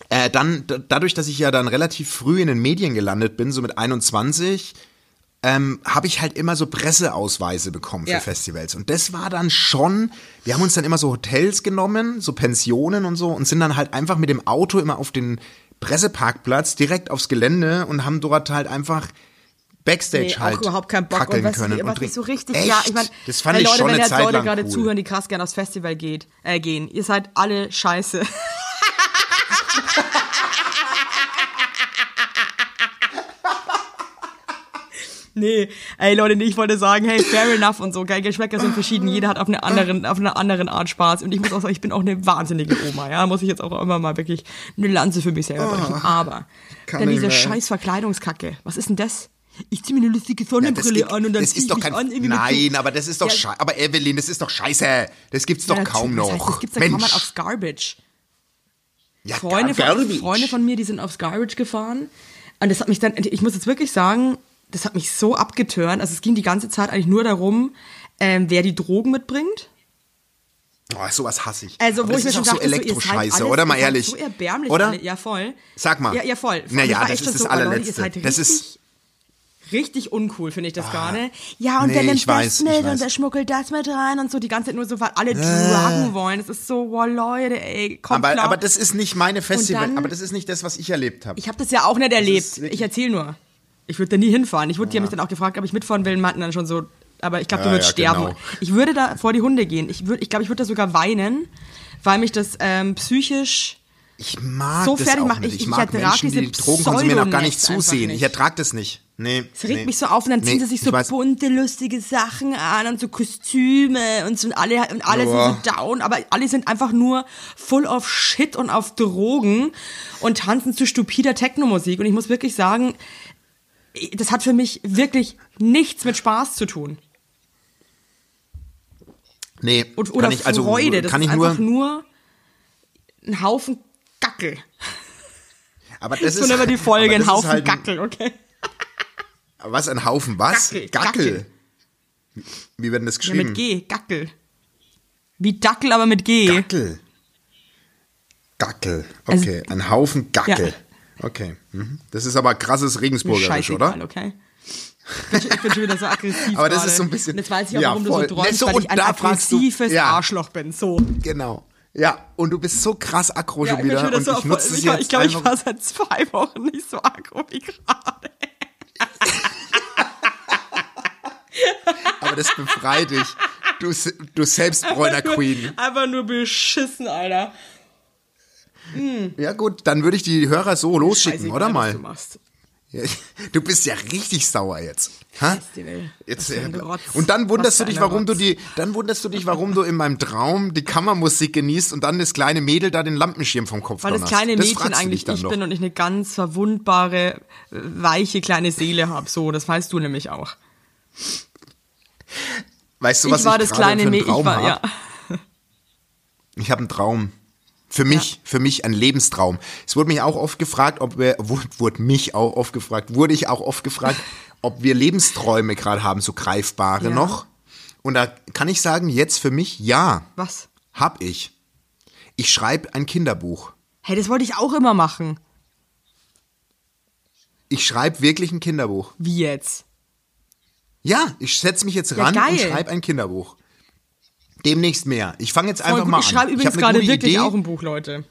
äh, dann, dadurch, dass ich ja dann relativ früh in den Medien gelandet bin, so mit 21, ähm, habe ich halt immer so Presseausweise bekommen für Ja. Festivals. Und das war dann schon, wir haben uns dann immer so Hotels genommen, so Pensionen und so, und sind dann halt einfach mit dem Auto immer auf den Presseparkplatz direkt aufs Gelände und haben dort halt einfach Backstage Nee, halt auch überhaupt keinen Bock. Und was, können. was und mich so richtig, Echt? ja, ich meine, das fand ich Leute, schon wenn eine jetzt Zeit Leute gerade cool. zuhören, die krass gerne aufs Festival geht, äh, gehen, ihr seid alle scheiße. (laughs) Nee, ey Leute, nee, ich wollte sagen, hey, fair enough und so, geil, Geschmäcker sind verschieden, jeder hat auf eine anderen, auf einer anderen Art Spaß und ich muss auch sagen, ich bin auch eine wahnsinnige Oma, ja, muss ich jetzt auch immer mal wirklich eine Lanze für mich selber brechen, aber dann diese scheiß Verkleidungskacke, was ist denn das? Ich zieh mir eine lustige Ja, Sonnenbrille das, an und dann das zieh ist ich doch mich kein, an. Nein, aber das ist doch Ja. scheiße. Aber Evelyn, das ist doch scheiße. Das gibt's doch Ja, kaum natürlich, noch. Das, heißt, das gibt's ja Mensch. kaum mal aufs Garbage. Ja, Freunde von. Freunde von mir, die sind aufs Garbage gefahren. Und das hat mich dann, ich muss jetzt wirklich sagen, das hat mich so abgeturnt. Also es ging die ganze Zeit eigentlich nur darum, ähm, wer die Drogen mitbringt. Oh, sowas hasse ich. Also Aber wo das ich mir schon so dachte, Elektroscheiße, oder mal ehrlich. So erbärmlich oder? alle. Ja, voll. Sag mal. Ja, ja voll. Na Ich ja, war das ist das oh allerletzte. seid Das ist- richtig uncool, finde ich das gerade. Ja, und nee, der nimmt weiß, das mit und der schmuggelt das mit rein und so die ganze Zeit nur so, weil alle druggen wollen. Das ist so, wow, Leute, ey, kommt Aber, klar. aber das ist nicht meine Festival. dann- aber das ist nicht das, was ich erlebt habe. Ich habe das ja auch nicht erlebt. Ich erzähle nur. Ich würde da nie hinfahren. Ich wurde, die haben mich dann auch gefragt, ob ich mitfahren will, und meinten dann schon so, aber ich glaube, du Ja, würdest ja, sterben. genau. Ich würde da vor die Hunde gehen. Ich würde, ich glaube, ich würde da sogar weinen, weil mich das ähm, psychisch Ich mag So das fertig auch nicht. ich- Ich, ich mag Menschen, die Drogen konsumieren, auch gar nicht zusehen. nicht. Ich ertrag das nicht. Nee. Es regt nee. mich so auf und dann ziehen Nee, sie sich ich so bunte, lustige Sachen an und so Kostüme und, so, und alle, und alle Boah. sind so down, aber alle sind einfach nur full of Shit und auf Drogen und tanzen zu stupider Techno-Musik. Und ich muss wirklich sagen, das hat für mich wirklich nichts mit Spaß zu tun. Nee, Und, oder kann ich, also, Freude. Das kann ist ich nur, einfach nur ein Haufen Gackel. aber das ist, wir die aber Folge, das ein Haufen halt ein- Gackel, okay? Was, ein Haufen was? Gackel, Gackel. Gackel. Wie wird denn das Ja, geschrieben? mit G, Gackel. Wie Dackel, aber mit G. Gackel. Gackel. Also- Okay, ein Haufen Gackel. Ja. Okay. Mhm. Das ist aber krasses Regensburgerisch, oder? okay? Ich bin, schon- wieder so aggressiv (laughs) Aber das gerade. ist so ein bisschen- Und jetzt weiß ich auch, Ja, warum voll. du so träumst, So, weil ich ein aggressives ja. Arschloch bin. So. Genau. Ja, und du bist so krass aggro Ja, schon wieder. schon und ich nutze es ich, jetzt ich glaube, ich war seit zwei Wochen nicht so aggro wie gerade. (laughs) Aber das befreit dich. Du, du Selbstbräuner Queen. Einfach nur beschissen, Alter. Ja gut, dann würde ich die Hörer so losschicken, Scheißegal, oder mal? Du. (laughs) Du bist ja richtig sauer jetzt. Ha? Jetzt, äh, und dann wunderst du dich, warum du Rotz. die, dann wunderst du dich, warum du in meinem Traum die Kammermusik genießt und dann das kleine Mädel da den Lampenschirm vom Kopf Weil das kleine Mädchen du dich eigentlich ich doch. bin und ich eine ganz verwundbare, äh, weiche kleine Seele habe. So, das weißt du nämlich auch. Weißt du, was ich war ich das kleine für einen Mädchen. Ich Traum war, hab? ja. Ich habe einen Traum. Für mich, für mich ein Lebenstraum. Es wurde mich auch oft gefragt, ob wir, (laughs) wurde, wurde mich auch oft gefragt, wurde ich auch oft gefragt, (laughs) ob wir Lebensträume gerade haben, so greifbare Ja. noch. Und da kann ich sagen, jetzt für mich, ja, Was? hab ich. Ich schreibe ein Kinderbuch. Hey, das wollte ich auch immer machen. Ich schreibe wirklich ein Kinderbuch. Wie jetzt? Ja, ich setze mich jetzt Ja, ran und geil. schreibe ein Kinderbuch. Demnächst mehr. Ich fange jetzt einfach mal Ich an. schreibe übrigens eine gerade wirklich Idee. auch ein Buch, Leute.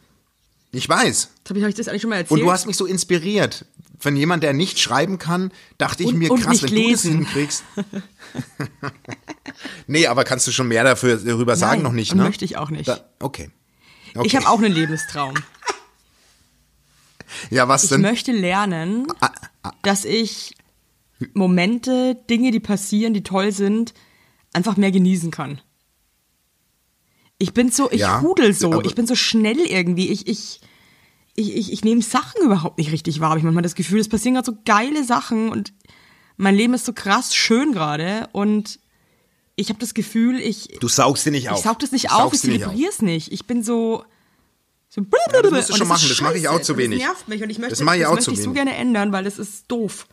Ich weiß. Habe ich euch das eigentlich schon mal erzählt? Und du hast mich so inspiriert. Von jemand, der nicht schreiben kann, dachte ich Und- mir, und krass, wenn lesen. du das hinkriegst. (laughs) nee, aber kannst du schon mehr dafür, darüber sagen? Nein, Noch nicht, ne? möchte ich auch nicht. Da, okay. okay. Ich habe auch einen Lebenstraum. (laughs) Ja, was Ich denn? möchte lernen, Ah, dass ich Momente, Dinge, die passieren, die toll sind, einfach mehr genießen kann. Ich bin so, ich Ja, hudel so, ich bin so schnell irgendwie. Ich, ich, ich, ich, ich nehme Sachen überhaupt nicht richtig wahr. Hab Ich manchmal das Gefühl, es passieren gerade so geile Sachen und mein Leben ist so krass schön gerade und ich habe das Gefühl, ich, Du saugst dir nicht auf. ich saug das nicht Du auf, ich zelebriere es nicht. Ich bin so. so das musst du schon ist machen, das mache ich auch zu wenig. Das nervt mich und ich möchte Das mache ich das auch möchte zu ich so wenig. gerne ändern, weil das ist doof.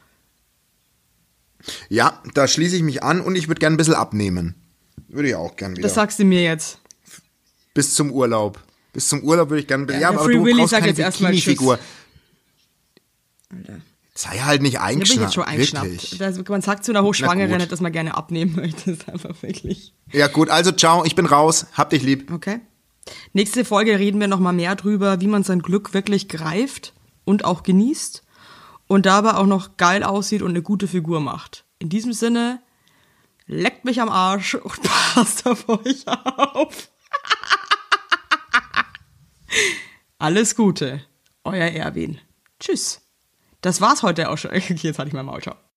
Ja, da schließe ich mich an und ich würde gern ein bisschen abnehmen. Würde ich auch gern wieder. Das sagst du mir jetzt. Bis zum Urlaub. Bis zum Urlaub würde ich gern. Ja, Ja, aber Free du Willy brauchst sagt keine jetzt erstmal Bikini-Figur. Alter. Sei halt nicht Da bin ich jetzt schon eingeschnappt. eingeschnappt. Das, man sagt zu einer Hochschwangeren dass man gerne abnehmen (laughs) möchte. Das ist einfach wirklich. Ja gut, also ciao, ich bin raus. Hab dich lieb. Okay. Nächste Folge reden wir nochmal mehr drüber, wie man sein Glück wirklich greift und auch genießt und dabei auch noch geil aussieht und eine gute Figur macht. In diesem Sinne, leckt mich am Arsch und (laughs) passt auf euch auf. Alles Gute. Euer Erwin. Tschüss. Das war's heute auch schon. (laughs) Jetzt hatte ich mein Maul. Ciao.